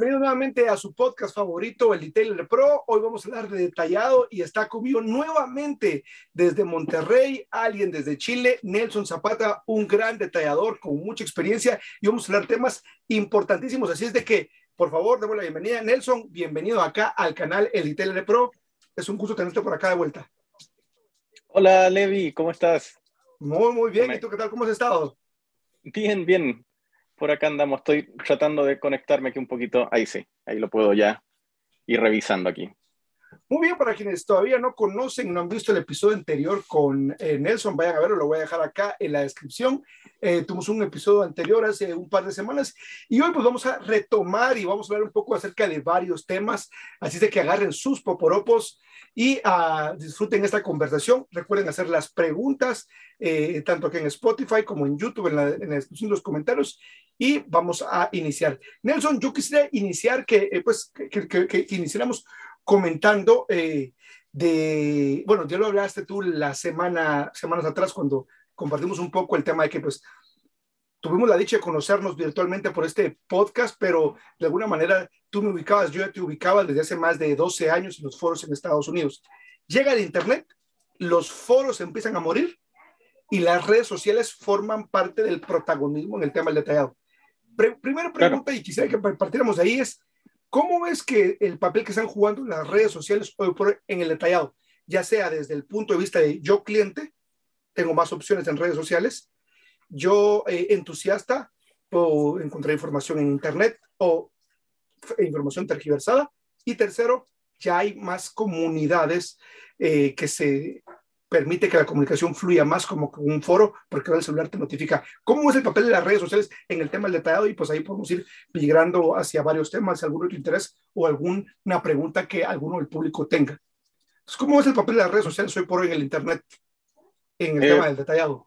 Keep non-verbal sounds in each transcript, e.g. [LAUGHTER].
Bienvenido nuevamente a su podcast favorito, el Detailer Pro. Hoy vamos a hablar de detallado y está conmigo nuevamente desde Monterrey, alguien desde Chile, Nelson Zapata, un gran detallador con mucha experiencia y vamos a hablar temas importantísimos. Así es de que, por favor, demos la bienvenida. Nelson, bienvenido acá al canal El Detailer Pro. Es un gusto tenerte por acá de vuelta. Hola, Levi, ¿cómo estás? Muy, muy bien. ¿Y tú qué tal? ¿Cómo has estado? Bien, bien por acá andamos. Estoy tratando de conectarme aquí un poquito. Ahí sí, ahí lo puedo ya ir revisando aquí. Muy bien, para quienes todavía no conocen, no han visto el episodio anterior con eh, Nelson, vayan a verlo, lo voy a dejar acá en la descripción. Eh, tuvimos un episodio anterior hace un par de semanas y hoy pues vamos a retomar y vamos a hablar un poco acerca de varios temas, así de que agarren sus poporopos y uh, disfruten esta conversación. Recuerden hacer las preguntas, eh, tanto aquí en Spotify como en YouTube, en la, en la descripción de los comentarios y vamos a iniciar. Nelson, yo quisiera iniciar que, eh, pues, que, que, que, iniciáramos comentando eh, de, bueno, ya lo hablaste tú la semana, semanas atrás cuando compartimos un poco el tema de que, pues, tuvimos la dicha de conocernos virtualmente por este podcast, pero de alguna manera tú me ubicabas, yo ya te ubicaba desde hace más de 12 años en los foros en Estados Unidos. Llega el Internet, los foros empiezan a morir y las redes sociales forman parte del protagonismo en el tema del detallado primera pregunta, claro. y quisiera que partiéramos de ahí, es ¿cómo ves que el papel que están jugando las redes sociales hoy por en el detallado, ya sea desde el punto de vista de yo cliente, tengo más opciones en redes sociales, yo eh, entusiasta, puedo encontrar información en Internet o información tergiversada, y tercero, ya hay más comunidades eh, que se permite que la comunicación fluya más como un foro, porque ahora el celular te notifica cómo es el papel de las redes sociales en el tema del detallado y pues ahí podemos ir migrando hacia varios temas, algún otro interés o alguna pregunta que alguno del público tenga. Entonces, ¿Cómo es el papel de las redes sociales hoy por hoy en el Internet, en el eh, tema del detallado?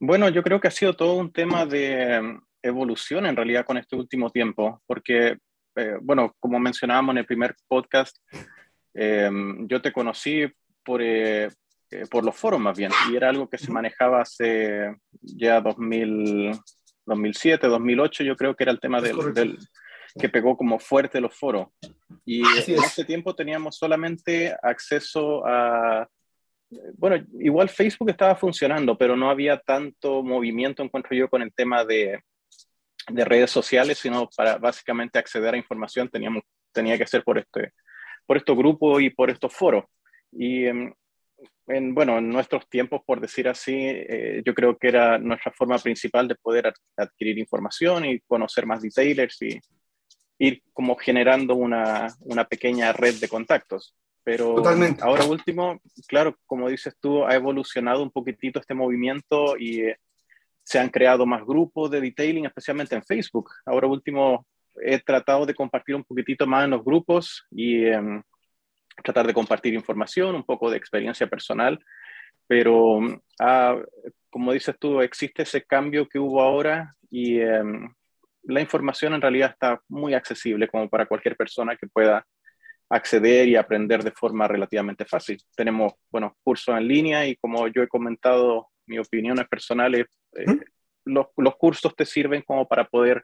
Bueno, yo creo que ha sido todo un tema de em, evolución en realidad con este último tiempo, porque, eh, bueno, como mencionábamos en el primer podcast, eh, yo te conocí por, eh, eh, por los foros más bien, y era algo que se manejaba hace ya 2000, 2007, 2008, yo creo que era el tema del, del que pegó como fuerte los foros. Y en ese tiempo teníamos solamente acceso a, bueno, igual Facebook estaba funcionando, pero no había tanto movimiento, encuentro yo, con el tema de, de redes sociales, sino para básicamente acceder a información teníamos, tenía que ser por, este, por estos grupos y por estos foros. Y em, en, bueno, en nuestros tiempos, por decir así, eh, yo creo que era nuestra forma principal de poder adquirir información y conocer más detailers y ir como generando una, una pequeña red de contactos. Pero Totalmente. ahora último, claro, como dices tú, ha evolucionado un poquitito este movimiento y eh, se han creado más grupos de detailing, especialmente en Facebook. Ahora último, he tratado de compartir un poquitito más en los grupos y... Eh, tratar de compartir información, un poco de experiencia personal, pero ah, como dices tú, existe ese cambio que hubo ahora y eh, la información en realidad está muy accesible como para cualquier persona que pueda acceder y aprender de forma relativamente fácil. Tenemos, bueno, cursos en línea y como yo he comentado, mis opiniones personales, eh, los, los cursos te sirven como para poder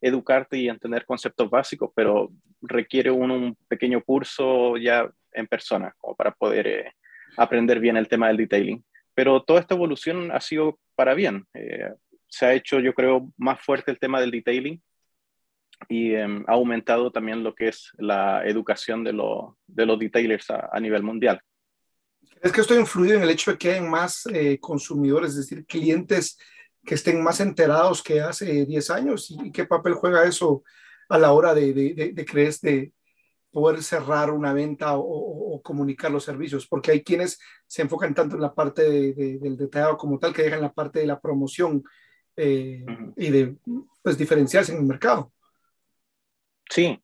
educarte y entender conceptos básicos, pero requiere uno un pequeño curso ya en persona, como para poder eh, aprender bien el tema del detailing. Pero toda esta evolución ha sido para bien. Eh, se ha hecho, yo creo, más fuerte el tema del detailing y eh, ha aumentado también lo que es la educación de, lo, de los detailers a, nivel mundial. ¿Es que esto ha influido en el hecho de que hay más eh, consumidores, es decir, clientes que estén más enterados que hace 10 años y qué papel juega eso a la hora de, de, de, de crees de poder cerrar una venta o, o, o, comunicar los servicios, porque hay quienes se enfocan tanto en la parte de, del detallado como tal que dejan la parte de la promoción eh, y de pues, diferenciarse en el mercado. Sí,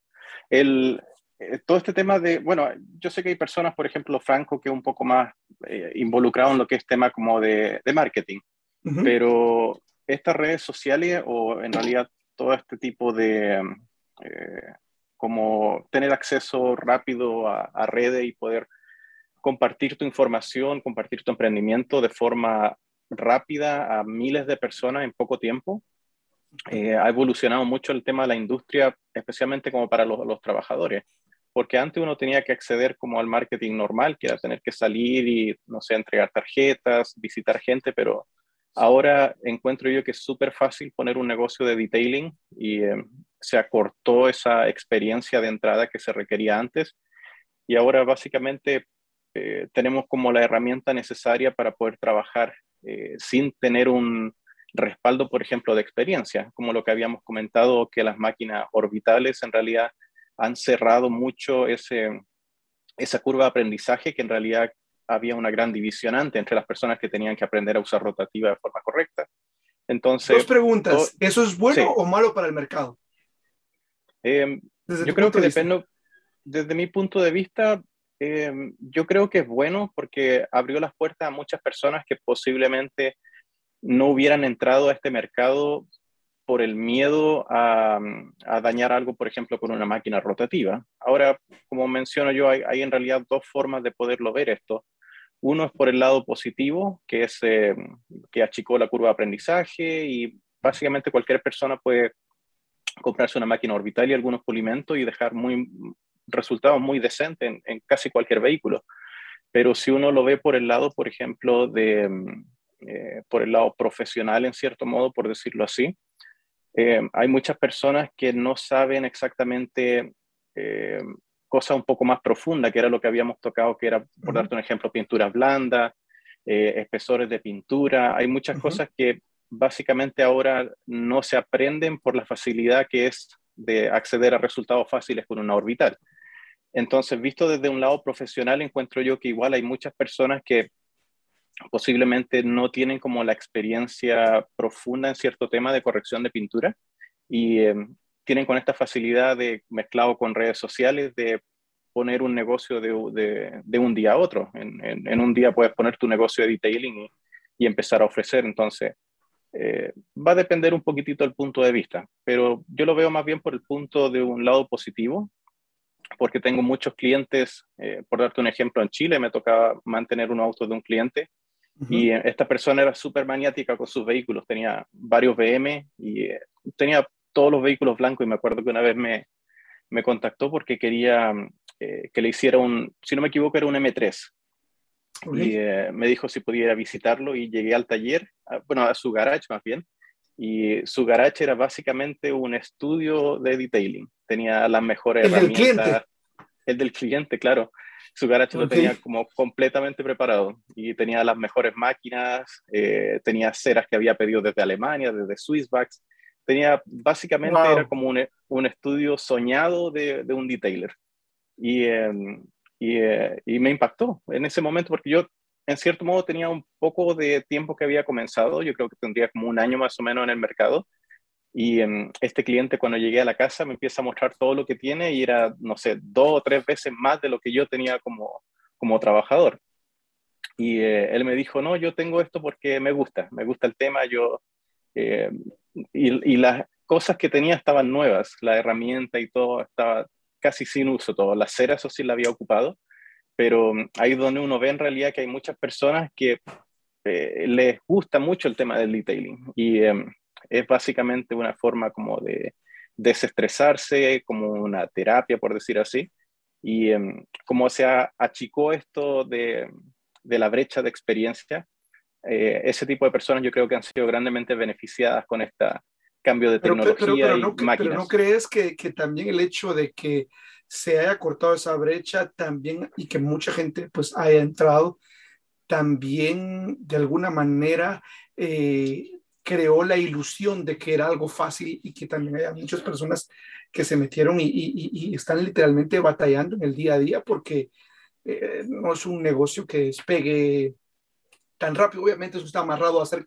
el, eh, todo este tema de, bueno, yo sé que hay personas, por ejemplo, Franco, que es un poco más eh, involucrado en lo que es tema como de, de marketing, Pero estas redes sociales o en realidad todo este tipo de, eh, como tener acceso rápido a, a, redes y poder compartir tu información, compartir tu emprendimiento de forma rápida a miles de personas en poco tiempo, eh, ha evolucionado mucho el tema de la industria, especialmente como para los, los, trabajadores, porque antes uno tenía que acceder como al marketing normal, que era tener que salir y, no sé, entregar tarjetas, visitar gente, pero ahora encuentro yo que es súper fácil poner un negocio de detailing y eh, se acortó esa experiencia de entrada que se requería antes. Y ahora básicamente eh, tenemos como la herramienta necesaria para poder trabajar sin tener un, respaldo, por ejemplo, de experiencia, como lo que habíamos comentado, que las máquinas orbitales en realidad han cerrado mucho ese, esa curva de aprendizaje que en realidad había una gran división antes entre las personas que tenían que aprender a usar rotativa de forma correcta. Entonces, Dos preguntas. ¿Eso es bueno o malo para el mercado? Eh, yo creo que depende, desde mi punto de vista, eh, yo creo que es bueno porque abrió las puertas a muchas personas que posiblemente no hubieran entrado a este mercado por el miedo a, dañar algo, por ejemplo, con una máquina rotativa. Ahora, como menciono yo, hay, en realidad dos formas de poderlo ver esto. Uno es por el lado positivo, que es eh, que achicó la curva de aprendizaje y básicamente cualquier persona puede comprarse una máquina orbital y algunos pulimentos y dejar muy, resultados muy decentes en, casi cualquier vehículo. Pero si uno lo ve por el lado, por ejemplo, de, eh, por el lado profesional, en cierto modo, por decirlo así. Eh, hay muchas personas que no saben exactamente eh, cosas un poco más profundas, que era lo que habíamos tocado, que era, por darte un ejemplo, pintura blanda, espesores de pintura. Hay muchas cosas que básicamente ahora no se aprenden por la facilidad que es de acceder a resultados fáciles con una orbital. Entonces, visto desde un lado profesional, encuentro yo que igual hay muchas personas que posiblemente no tienen como la experiencia profunda en cierto tema de corrección de pintura y em, tienen con esta facilidad de mezclado con redes sociales de poner un negocio de, de, un día a otro. En, en, un día puedes poner tu negocio de detailing y, y empezar a ofrecer. Entonces, eh, va a depender un poquitito del punto de vista, pero yo lo veo más bien por el punto de un lado positivo, porque tengo muchos clientes, eh, por darte un ejemplo, en Chile me tocaba mantener un auto de un cliente y esta persona era súper maniática con sus vehículos, tenía varios BM y eh, tenía todos los vehículos blancos y me acuerdo que una vez me, me contactó porque quería eh, que le hiciera un, si no me equivoco, era un M3. Y eh, me dijo si podía visitarlo y llegué al taller, bueno, a su garage más bien, y su garage era básicamente un estudio de detailing. Tenía las mejores ¿El herramientas. Del cliente? El del cliente, claro su garage lo tenía como completamente preparado y tenía las mejores máquinas, eh, tenía ceras que había pedido desde Alemania, desde Swissvax. Tenía, básicamente era como un, un, estudio soñado de, de un detailer. Y, em, y, eh, y, me impactó en ese momento porque yo, en cierto modo, tenía un poco de tiempo que había comenzado. Yo creo que tendría como un año más o menos en el mercado. Y um, este cliente cuando llegué a la casa me empieza a mostrar todo lo que tiene y era, no sé, dos o tres veces más de lo que yo tenía como, como trabajador. Y eh, él me dijo, no, yo tengo esto porque me gusta, me gusta el tema, yo... Eh, y, y, las cosas que tenía estaban nuevas, la herramienta y todo estaba casi sin uso, todo. La cera, eso sí la había ocupado, pero ahí donde uno ve en realidad que hay muchas personas que eh, les gusta mucho el tema del detailing. Y em, es básicamente una forma como de desestresarse, como una terapia, por decir así. Y um, como se achicó esto de, de, la brecha de experiencia, eh, ese tipo de personas yo creo que han sido grandemente beneficiadas con este cambio de tecnología pero, pero, no, y máquinas. Pero ¿no crees que, que, también el hecho de que se haya cortado esa brecha también y que mucha gente pues haya entrado, también de alguna manera eh, creó la ilusión de que era algo fácil y que también hay muchas personas que se metieron y, y, y están literalmente batallando en el día a día porque eh, no es un negocio que despegue tan rápido. Obviamente eso está amarrado a hacer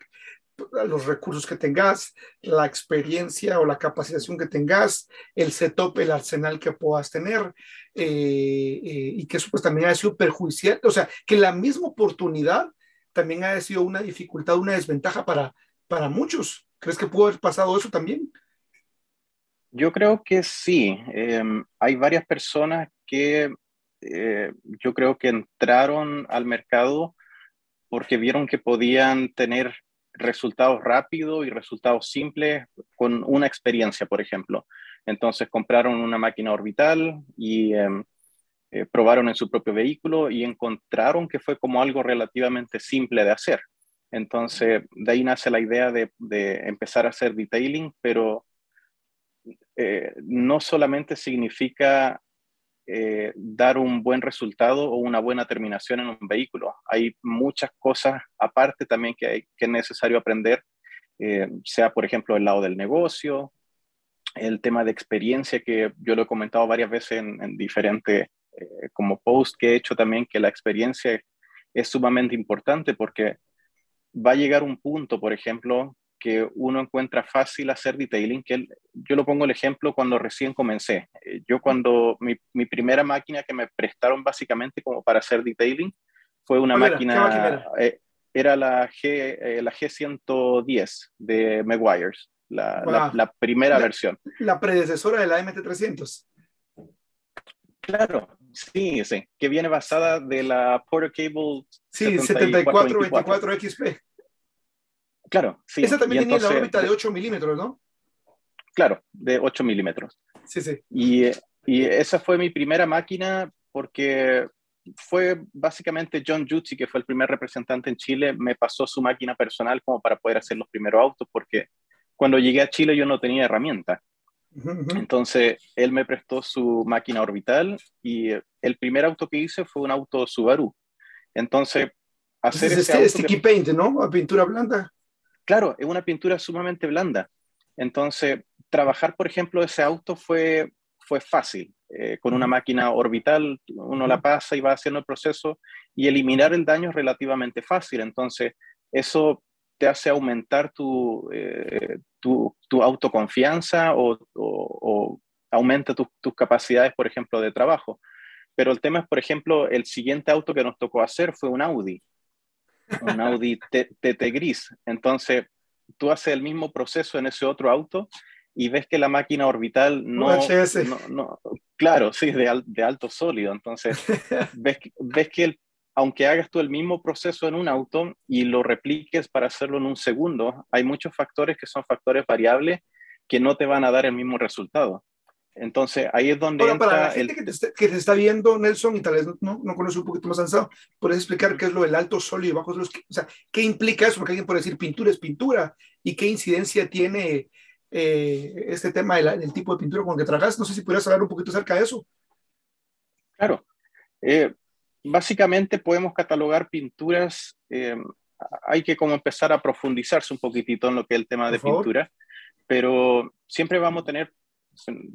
los recursos que tengas, la experiencia o la capacitación que tengas, el setup, el arsenal que puedas tener, eh, eh, y que eso pues también ha sido perjudicial, o sea, que la misma oportunidad también ha sido una dificultad, una desventaja para, para muchos. ¿Crees que pudo haber pasado eso también? Yo creo que sí. Em, hay varias personas que eh, yo creo que entraron al mercado porque vieron que podían tener resultados rápidos y resultados simples con una experiencia, por ejemplo. Entonces compraron una máquina orbital y em, eh, probaron en su propio vehículo y encontraron que fue como algo relativamente simple de hacer. Entonces, de ahí nace la idea de, empezar a hacer detailing, pero eh, no solamente significa eh, dar un buen resultado o una buena terminación en un vehículo. Hay muchas cosas aparte también que, hay, que es necesario aprender, sea por ejemplo el lado del negocio, el tema de experiencia que yo lo he comentado varias veces en, diferentes eh, como post que he hecho también, que la experiencia es sumamente importante porque va a llegar un punto, por ejemplo, que uno encuentra fácil hacer detailing, que yo lo pongo el ejemplo cuando recién comencé. Eh, yo cuando mi, mi, primera máquina que me prestaron básicamente como para hacer detailing fue una máquina, eh, era? la, G, la G110 de Meguiar's la, primera versión. La predecesora de la MT300. Claro, sí, sí, que viene basada de la Porter Cable sí, 7424 XP. Claro, sí. Esa también tenía la órbita de 8 milímetros, ¿no? Claro, de 8 milímetros. Sí, sí. Y, y, esa fue mi primera máquina porque fue básicamente John Jutsi, que fue el primer representante en Chile, me pasó su máquina personal como para poder hacer los primeros autos, porque cuando llegué a Chile yo no tenía herramienta. Entonces, él me prestó su máquina orbital y el primer auto que hice fue un auto Subaru. Entonces, hacer ese este, sticky paint, ¿no? A pintura blanda. Claro, es una pintura sumamente blanda. Entonces, trabajar, por ejemplo, ese auto fue, fue fácil. Eh, con una máquina orbital, uno la pasa y va haciendo el proceso y eliminar el daño es relativamente fácil. Entonces, eso te hace aumentar tu, eh, tu, tu autoconfianza o, o, aumenta tus capacidades, por ejemplo, de trabajo. Pero el tema es, por ejemplo, el siguiente auto que nos tocó hacer fue un Audi, un Audi TT gris. Entonces, tú haces el mismo proceso en ese otro auto y ves que la máquina orbital no, no, no, claro, sí, de, de alto sólido. Entonces, [LAUGHS] ves, ves que el aunque hagas tú el mismo proceso en un auto y lo repliques para hacerlo en un segundo, hay muchos factores que son factores variables que no te van a dar el mismo resultado. Entonces, ahí es donde... entra para la gente que, te está, viendo, Nelson, y tal vez no, no conoce un poquito más avanzado, ¿puedes explicar qué es lo del alto sólido y bajo? O sea, ¿qué implica eso? Porque alguien puede decir pintura es pintura y qué incidencia tiene eh, este tema del, tipo de pintura con el que trabajas. No sé si pudieras hablar un poquito acerca de eso. Claro. Eh, básicamente podemos catalogar pinturas, eh, hay que como empezar a profundizarse un poquitito en lo que es el tema de pintura, pero siempre vamos a tener,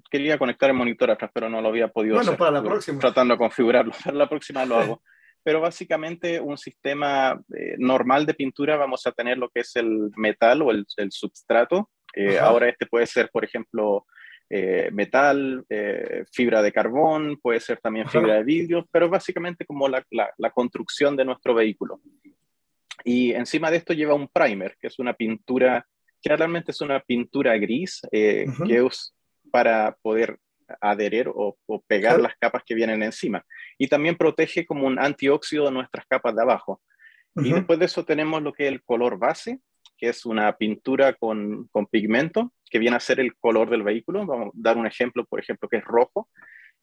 quería conectar el monitor atrás, pero no lo había podido bueno, hacer. para la próxima. Tratando de configurarlo, [LAUGHS] para la próxima lo hago. pero básicamente un sistema eh, normal de pintura vamos a tener lo que es el metal o el, substrato. Eh, ahora este puede ser, por ejemplo, eh, metal, eh, fibra de carbón, puede ser también fibra de vidrio, pero básicamente como la, la, construcción de nuestro vehículo. Y encima de esto lleva un primer, que es una pintura, generalmente es una pintura gris, eh, que es para poder adherir o, pegar las capas que vienen encima. Y también protege como un antióxido nuestras capas de abajo. Y después de eso tenemos lo que es el color base, que es una pintura con, con, pigmento, que viene a ser el color del vehículo. Vamos a dar un ejemplo, por ejemplo, que es rojo.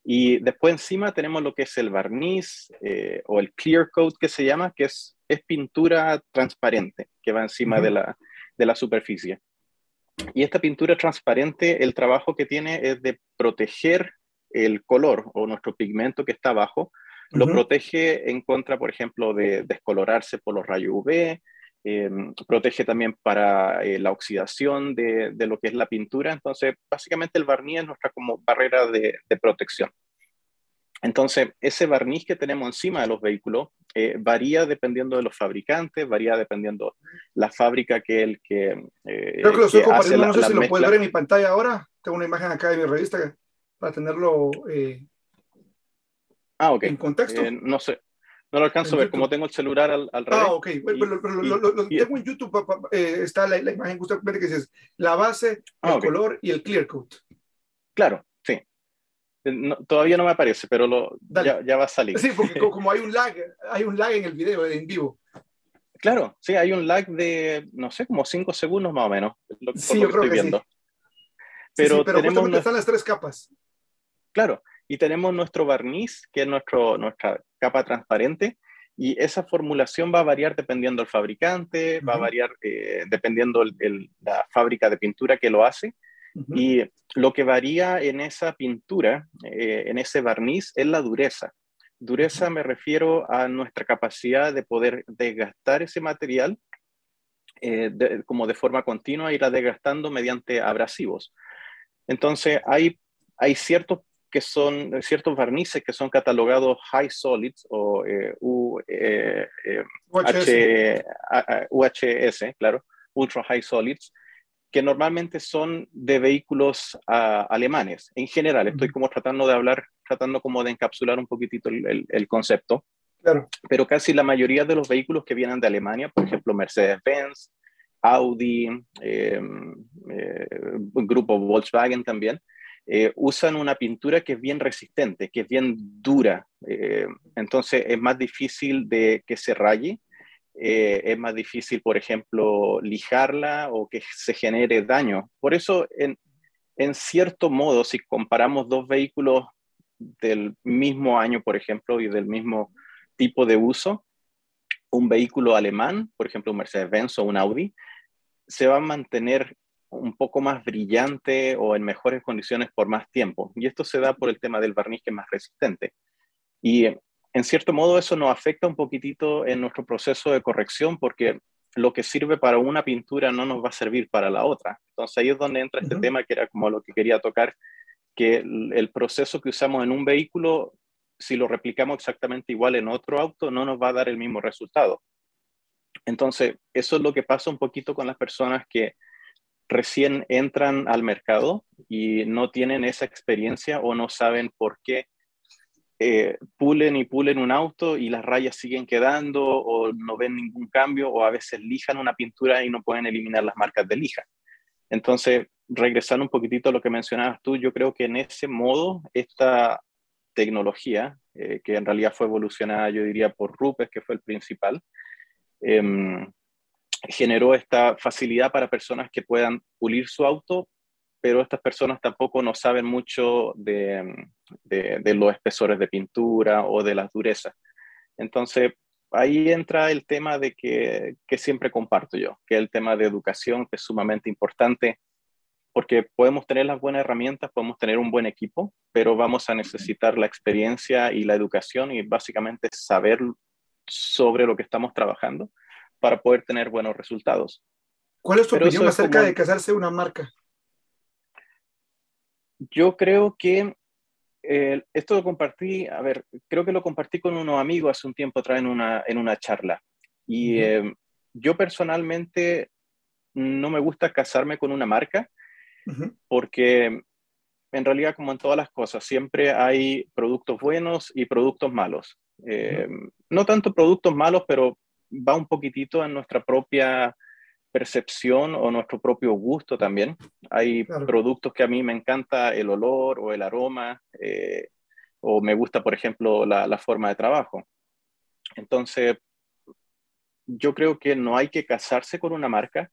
Y después encima tenemos lo que es el barniz eh, o el clear coat que se llama, que es, es pintura transparente que va encima de, la, de la superficie. Y esta pintura transparente, el trabajo que tiene es de proteger el color o nuestro pigmento que está abajo, lo protege en contra, por ejemplo, de descolorarse por los rayos UV, eh, protege también para eh, la oxidación de, de, lo que es la pintura. Entonces, básicamente el barniz es nuestra como barrera de, de protección. Entonces, ese barniz que tenemos encima de los vehículos eh, varía dependiendo de los fabricantes, varía dependiendo la fábrica que el que. Creo que lo estoy compartiendo, no sé si lo puedes ver en mi pantalla ahora. Tengo una imagen acá de mi revista para tenerlo ah, okay. en contexto. no sé, no lo alcanzo a ver, como tengo el celular al, al revés. Ah, ok, pero, lo, tengo en YouTube, eh, está la, imagen justamente que dices la base, ah, el color y el clear coat. Claro, sí. Eh, todavía no me aparece, pero lo, ya, ya, va a salir. Sí, porque [LAUGHS] como hay un lag, hay un lag en el video en vivo. Claro, sí, hay un lag de, no sé, como cinco segundos más o menos. Lo, sí, yo creo que viendo. Sí. Pero, pero tenemos están las tres capas. Claro, y tenemos nuestro barniz, que es nuestro, nuestra capa transparente, y esa formulación va a variar dependiendo del fabricante, va a variar eh, dependiendo el, la fábrica de pintura que lo hace. Y lo que varía en esa pintura, eh, en ese barniz, es la dureza. Dureza me refiero a nuestra capacidad de poder desgastar ese material eh, como de forma continua, irá desgastando mediante abrasivos. Entonces, hay, hay ciertos que son ciertos barnices que son catalogados high solids o UHS, claro, ultra high solids, que normalmente son de vehículos ah, alemanes. En general, estoy como tratando de hablar, tratando como de encapsular un poquitito el, concepto. Claro. Pero casi la mayoría de los vehículos que vienen de Alemania, por ejemplo, Mercedes-Benz, Audi, eh, eh, grupo Volkswagen también, eh, usan una pintura que es bien resistente, que es bien dura. entonces es más difícil de que se raye eh, es más difícil, por ejemplo, lijarla o que se genere daño. Por eso, en, en cierto modo, si comparamos dos vehículos del mismo año, por ejemplo, y del mismo tipo de uso, un vehículo alemán, por ejemplo, un Mercedes-Benz o un Audi, se va a mantener un poco más brillante o en mejores condiciones por más tiempo. Y esto se da por el tema del barniz que es más resistente. Y en cierto modo eso nos afecta un poquitito en nuestro proceso de corrección porque lo que sirve para una pintura no nos va a servir para la otra. Entonces ahí es donde entra este tema que era como lo que quería tocar, que el, proceso que usamos en un vehículo, si lo replicamos exactamente igual en otro auto, no nos va a dar el mismo resultado. Entonces, eso es lo que pasa un poquito con las personas que recién entran al mercado y no tienen esa experiencia o no saben por qué eh, pulen y pulen un auto y las rayas siguen quedando o no ven ningún cambio o a veces lijan una pintura y no pueden eliminar las marcas de lija. Entonces, regresando un poquitito a lo que mencionabas tú, yo creo que en ese modo esta tecnología, eh, que en realidad fue evolucionada, yo diría, por Rupes, que fue el principal, em, generó esta facilidad para personas que puedan pulir su auto pero estas personas tampoco no saben mucho de, de, los espesores de pintura o de las durezas. Entonces, ahí entra el tema de que, que, siempre comparto yo, que es el tema de educación, que es sumamente importante, porque podemos tener las buenas herramientas, podemos tener un buen equipo, pero vamos a necesitar la experiencia y la educación y básicamente saber sobre lo que estamos trabajando para poder tener buenos resultados. ¿Cuál es tu opinión acerca de casarse una marca? Yo creo que eh, esto lo compartí, a ver, creo que lo compartí con unos amigos hace un tiempo atrás en una, en una charla. Y eh, yo personalmente no me gusta casarme con una marca porque en realidad, como en todas las cosas, siempre hay productos buenos y productos malos. Eh, no tanto productos malos, pero va un poquitito en nuestra propia percepción o nuestro propio gusto también. Hay productos que a mí me encanta el olor o el aroma, eh, o me gusta, por ejemplo, la, forma de trabajo. Entonces, yo creo que no hay que casarse con una marca,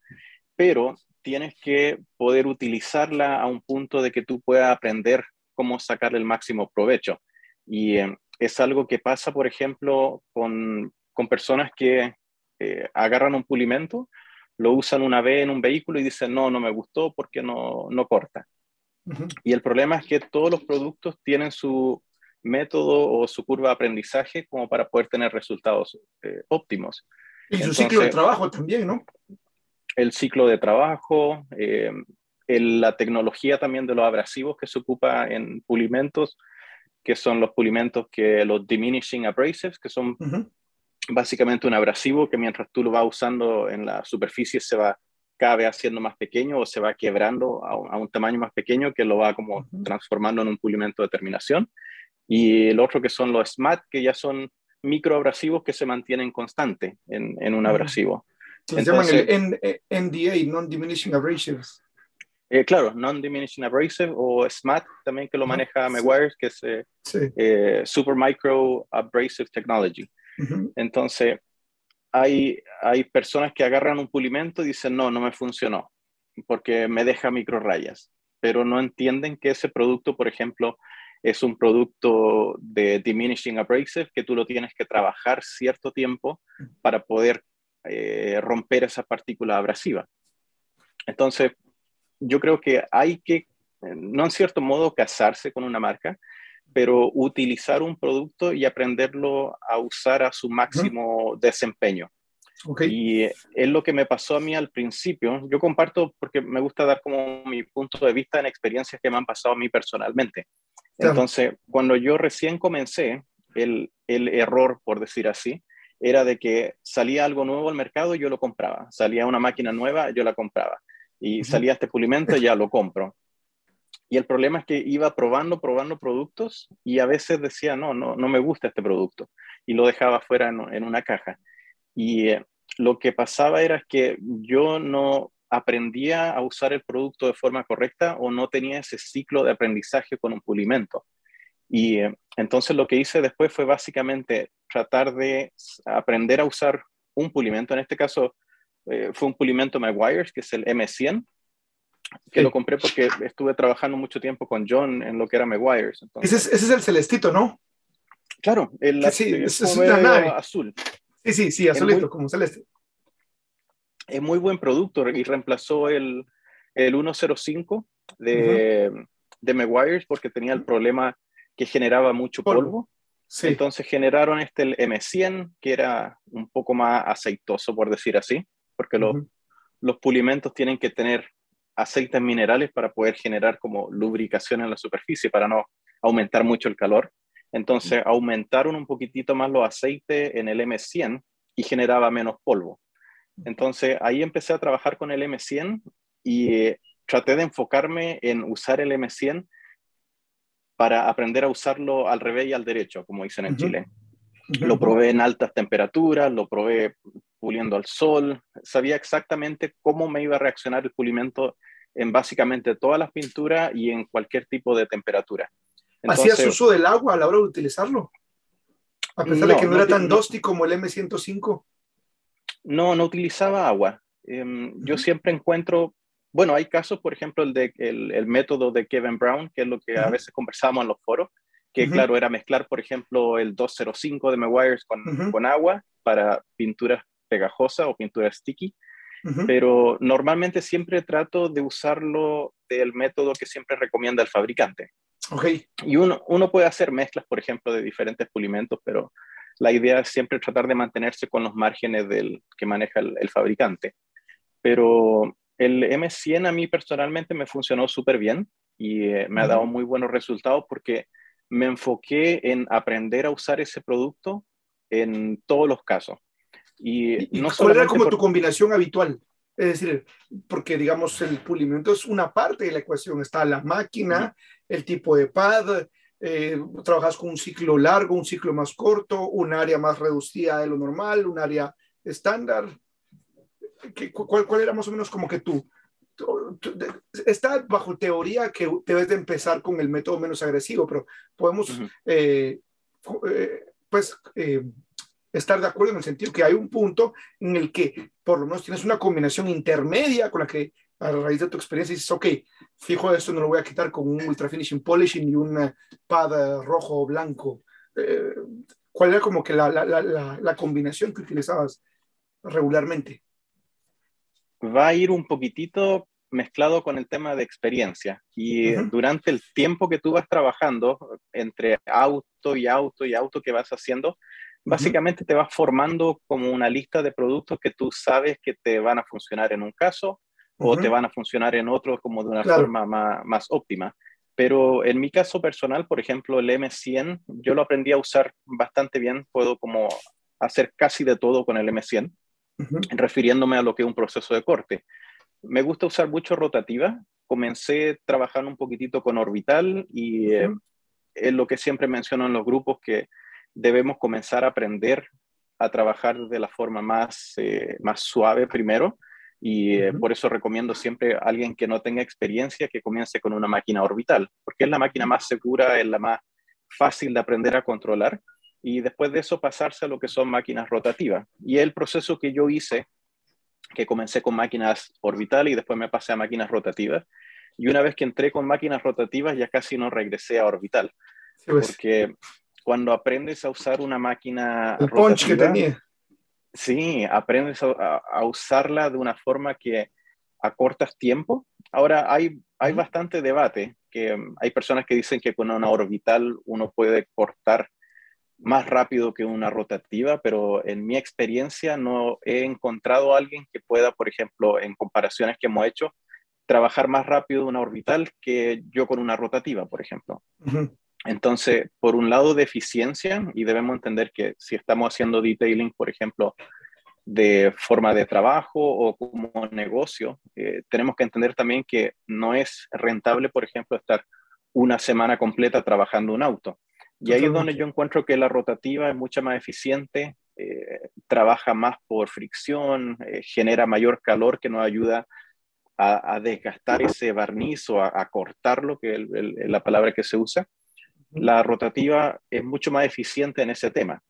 pero tienes que poder utilizarla a un punto de que tú puedas aprender cómo sacar el máximo provecho. Y eh, es algo que pasa, por ejemplo, con, con personas que eh, agarran un pulimento lo usan una vez en un vehículo y dicen, no, no me gustó porque no, no corta. Y el problema es que todos los productos tienen su método o su curva de aprendizaje como para poder tener resultados eh, óptimos. Y su ciclo de trabajo también, ¿no? El ciclo de trabajo, eh, la tecnología también de los abrasivos que se ocupa en pulimentos, que son los pulimentos que los diminishing abrasives, que son básicamente un abrasivo que mientras tú lo vas usando en la superficie se va cada vez haciendo más pequeño o se va quebrando a un, tamaño más pequeño que lo va como transformando en un pulimento de terminación. Y el otro que son los SMAT, que ya son microabrasivos que se mantienen constante en, en un abrasivo. Se llaman el NDA, Non-Diminishing Abrasives. Eh, claro, Non-Diminishing Abrasive o SMAT también que lo maneja Meguiar, que es eh, eh, Super Micro Abrasive Technology. Entonces, hay, hay personas que agarran un pulimento y dicen, no, no me funcionó, porque me deja micro rayas, pero no entienden que ese producto, por ejemplo, es un producto de diminishing abrasive que tú lo tienes que trabajar cierto tiempo para poder eh, romper esa partícula abrasiva. Entonces, yo creo que hay que, no en cierto modo, casarse con una marca, pero utilizar un producto y aprenderlo a usar a su máximo desempeño. Y es lo que me pasó a mí al principio. Yo comparto porque me gusta dar como mi punto de vista en experiencias que me han pasado a mí personalmente. Entonces, cuando yo recién comencé, el, el, error, por decir así, era de que salía algo nuevo al mercado yo lo compraba. Salía una máquina nueva, yo la compraba. Y salía este pulimento, ya lo compro. Y el problema es que iba probando, probando productos y a veces decía, no, no, no me gusta este producto. Y lo dejaba fuera en, una caja. Y eh, lo que pasaba era que yo no aprendía a usar el producto de forma correcta o no tenía ese ciclo de aprendizaje con un pulimento. Y eh, entonces lo que hice después fue básicamente tratar de aprender a usar un pulimento. En este caso eh, fue un pulimento Meguiar's, que es el M100, que lo compré porque estuve trabajando mucho tiempo con John en lo que era Meguiar's. Ese, es, ese, es, el celestito, ¿no? Claro, el sí, es, azul. Sí, sí, sí, azulito, como celeste. Es muy buen producto y reemplazó el, el 105 de, de Meguiar's porque tenía el problema que generaba mucho polvo. Sí. Entonces generaron este el M100, que era un poco más aceitoso, por decir así, porque los, los pulimentos tienen que tener aceites minerales para poder generar como lubricación en la superficie, para no aumentar mucho el calor. Entonces aumentaron un poquitito más los aceites en el M100 y generaba menos polvo. Entonces ahí empecé a trabajar con el M100 y eh, traté de enfocarme en usar el M100 para aprender a usarlo al revés y al derecho, como dicen en Chile. Lo probé en altas temperaturas, lo probé puliendo al sol, sabía exactamente cómo me iba a reaccionar el pulimento en básicamente todas las pinturas y en cualquier tipo de temperatura. ¿Hacías uso del agua a la hora de utilizarlo? A pesar de que no, era tan dosti como el M105. No, no utilizaba agua. Em, yo siempre encuentro, bueno, hay casos, por ejemplo, el, de, el, método de Kevin Brown, que es lo que a veces conversamos en los foros, que claro, era mezclar, por ejemplo, el 205 de Meguiar's con, con agua para pinturas pegajosas o pinturas sticky, pero normalmente siempre trato de usarlo del método que siempre recomienda el fabricante. Okay. Y uno, uno puede hacer mezclas, por ejemplo, de diferentes pulimentos, pero la idea es siempre tratar de mantenerse con los márgenes del, que maneja el, el fabricante. Pero el M100 a mí personalmente me funcionó súper bien y eh, me ha dado muy buenos resultados porque me enfoqué en aprender a usar ese producto en todos los casos. Y, no ¿Cuál era como tu combinación habitual? Es decir, porque digamos el pulimento es una parte de la ecuación, está la máquina, el tipo de pad, eh, trabajas con un ciclo largo, un ciclo más corto, un área más reducida de lo normal, un área estándar. cuál, ¿Cuál era más o menos como que tú? Está bajo teoría que debes de empezar con el método menos agresivo, pero podemos, eh, eh, pues, estar de acuerdo en el sentido que hay un punto en el que por lo menos tienes una combinación intermedia con la que a raíz de tu experiencia dices, ok, fijo esto, no lo voy a quitar con un ultra finishing polishing y un pad rojo o blanco. Eh, ¿Cuál era como que la, la, la, la, combinación que utilizabas regularmente? Va a ir un poquitito mezclado con el tema de experiencia. Y durante el tiempo que tú vas trabajando, entre auto y auto y auto que vas haciendo, Básicamente te vas formando como una lista de productos que tú sabes que te van a funcionar en un caso o te van a funcionar en otro como de una forma más, más, óptima. Pero en mi caso personal, por ejemplo, el M100, yo lo aprendí a usar bastante bien. Puedo como hacer casi de todo con el M100, refiriéndome a lo que es un proceso de corte. Me gusta usar mucho rotativa. Comencé trabajando un poquitito con orbital y eh, es lo que siempre menciono en los grupos que debemos comenzar a aprender a trabajar de la forma más, eh, más suave primero. Y eh, por eso recomiendo siempre a alguien que no tenga experiencia que comience con una máquina orbital, porque es la máquina más segura, es la más fácil de aprender a controlar y después de eso pasarse a lo que son máquinas rotativas. Y el proceso que yo hice, que comencé con máquinas orbitales y después me pasé a máquinas rotativas, y una vez que entré con máquinas rotativas ya casi no regresé a orbital, pues. porque cuando aprendes a usar una máquina... El punch que tenía. Sí, aprendes a, usarla de una forma que acortas tiempo. Ahora hay, hay bastante debate, que um, hay personas que dicen que con una orbital uno puede cortar más rápido que una rotativa, pero en mi experiencia no he encontrado a alguien que pueda, por ejemplo, en comparaciones que hemos hecho, trabajar más rápido una orbital que yo con una rotativa, por ejemplo. Entonces, por un lado de eficiencia, y debemos entender que si estamos haciendo detailing, por ejemplo, de forma de trabajo o como negocio, eh, tenemos que entender también que no es rentable, por ejemplo, estar una semana completa trabajando un auto. Y ahí es donde yo encuentro que la rotativa es mucho más eficiente, eh, trabaja más por fricción, eh, genera mayor calor que nos ayuda a, desgastar ese barniz o a, cortarlo, que es la palabra que se usa. La rotativa es mucho más eficiente en ese tema.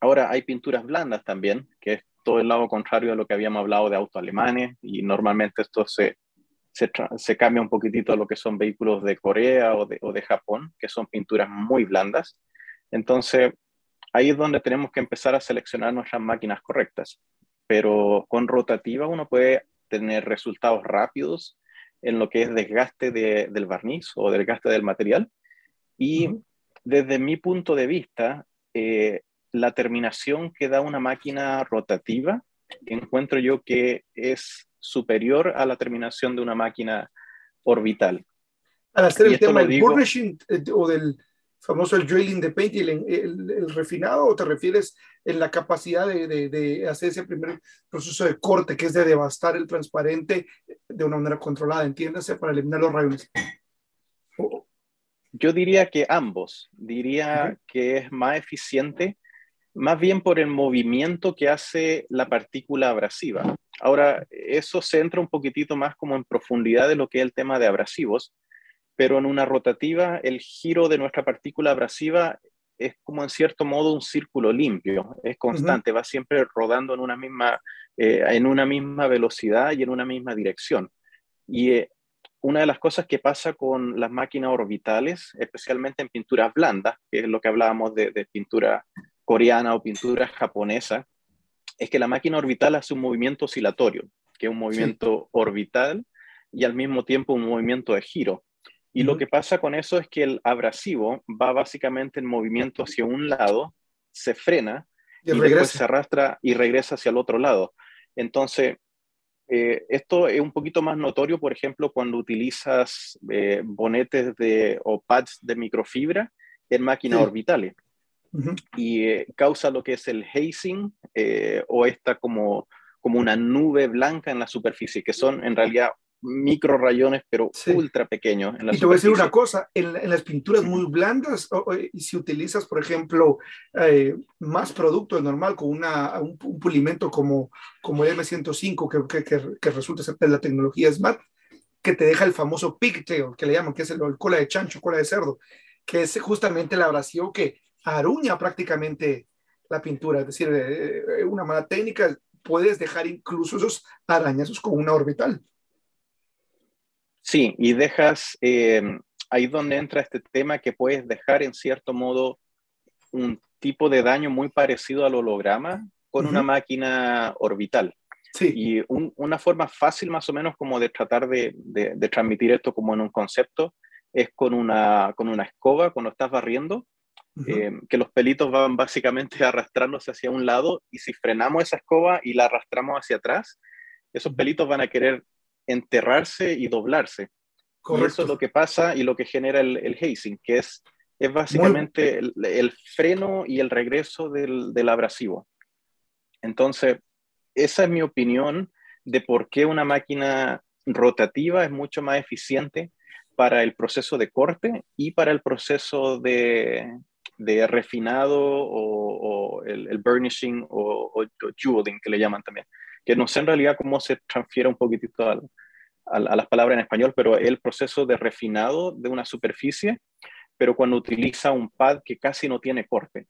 Ahora hay pinturas blandas también, que es todo el lado contrario a lo que habíamos hablado de autos alemanes y normalmente esto se, se, cambia un poquitito a lo que son vehículos de Corea o de, o de Japón, que son pinturas muy blandas. Entonces, ahí es donde tenemos que empezar a seleccionar nuestras máquinas correctas. Pero con rotativa uno puede tener resultados rápidos en lo que es desgaste del barniz o desgaste del material. Y desde mi punto de vista, eh, la terminación que da una máquina rotativa, encuentro yo que es superior a la terminación de una máquina orbital. Al hacer el tema del burnishing eh, o del famoso el drilling de paint y el, refinado, o te refieres en la capacidad de, de, hacer ese primer proceso de corte, que es de devastar el transparente de una manera controlada, entiéndase, para eliminar los rayos? Yo diría que ambos. Diría que es más eficiente, más bien por el movimiento que hace la partícula abrasiva. Ahora, eso se entra un poquitito más como en profundidad de lo que es el tema de abrasivos, pero en una rotativa el giro de nuestra partícula abrasiva es como en cierto modo un círculo limpio, es constante, va siempre rodando en una, misma, eh, en una misma velocidad y en una misma dirección. Y eh, una de las cosas que pasa con las máquinas orbitales, especialmente en pinturas blandas, que es lo que hablábamos de, de pintura coreana o pintura japonesa, es que la máquina orbital hace un movimiento oscilatorio, que es un movimiento orbital y al mismo tiempo un movimiento de giro. Y lo que pasa con eso es que el abrasivo va básicamente en movimiento hacia un lado, se frena y, después se arrastra y regresa hacia el otro lado. Entonces, eh, esto es un poquito más notorio, por ejemplo, cuando utilizas eh, bonetes de, o pads de microfibra en máquinas orbitales. Y eh, causa lo que es el hazing o esta como, como una nube blanca en la superficie, que son en realidad micro rayones, pero ultra pequeños. En la y te voy a decir una cosa, en, las pinturas muy blandas, y si utilizas, por ejemplo, eh, más producto de normal con una, un, pulimento como, como el M105, que, que, que, resulta ser la tecnología Smart, que te deja el famoso pigtail, que le llaman, que es el, el cola de chancho, cola de cerdo, que es justamente la abrasión que aruña prácticamente la pintura, es decir, eh, eh, una mala técnica, puedes dejar incluso esos arañazos con una orbital. Sí, y dejas, eh, ahí donde entra este tema que puedes dejar en cierto modo un tipo de daño muy parecido al holograma con una máquina orbital. Sí. Y una forma fácil más o menos como de tratar de, de, transmitir esto como en un concepto es con una, con una escoba cuando estás barriendo eh, que los pelitos van básicamente [LAUGHS] arrastrándose hacia un lado y si frenamos esa escoba y la arrastramos hacia atrás, esos pelitos van a querer enterrarse y doblarse. Y eso es lo que pasa y lo que genera el, el hazing, que es, es básicamente el, freno y el regreso del, del abrasivo. Entonces, esa es mi opinión de por qué una máquina rotativa es mucho más eficiente para el proceso de corte y para el proceso de, de refinado o, el, burnishing o, o, que le llaman también. Que no sé en realidad cómo se transfiere un poquitito a, las palabras en español, pero el proceso de refinado de una superficie, pero cuando utiliza un pad que casi no tiene corte.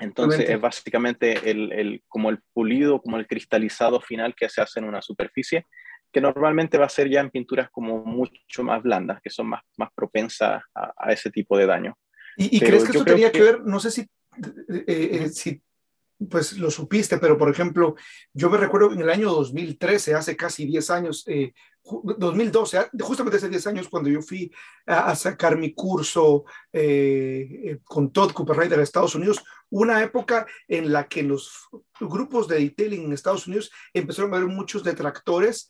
Entonces es básicamente el, el, como el pulido, como el cristalizado final que se hace en una superficie, que normalmente va a ser ya en pinturas como mucho más blandas, que son más, más propensas a, ese tipo de daño. ¿Y, crees que eso tenía que... ver, no sé si, eh, eh, si pues lo supiste, pero por ejemplo, yo me recuerdo en el año 2013, hace casi 10 años, 2012, eh, justamente hace 10 años, cuando yo fui a, sacar mi curso eh, eh, con Todd Cooper de Estados Unidos, una época en la que los grupos de detailing en Estados Unidos empezaron a ver muchos detractores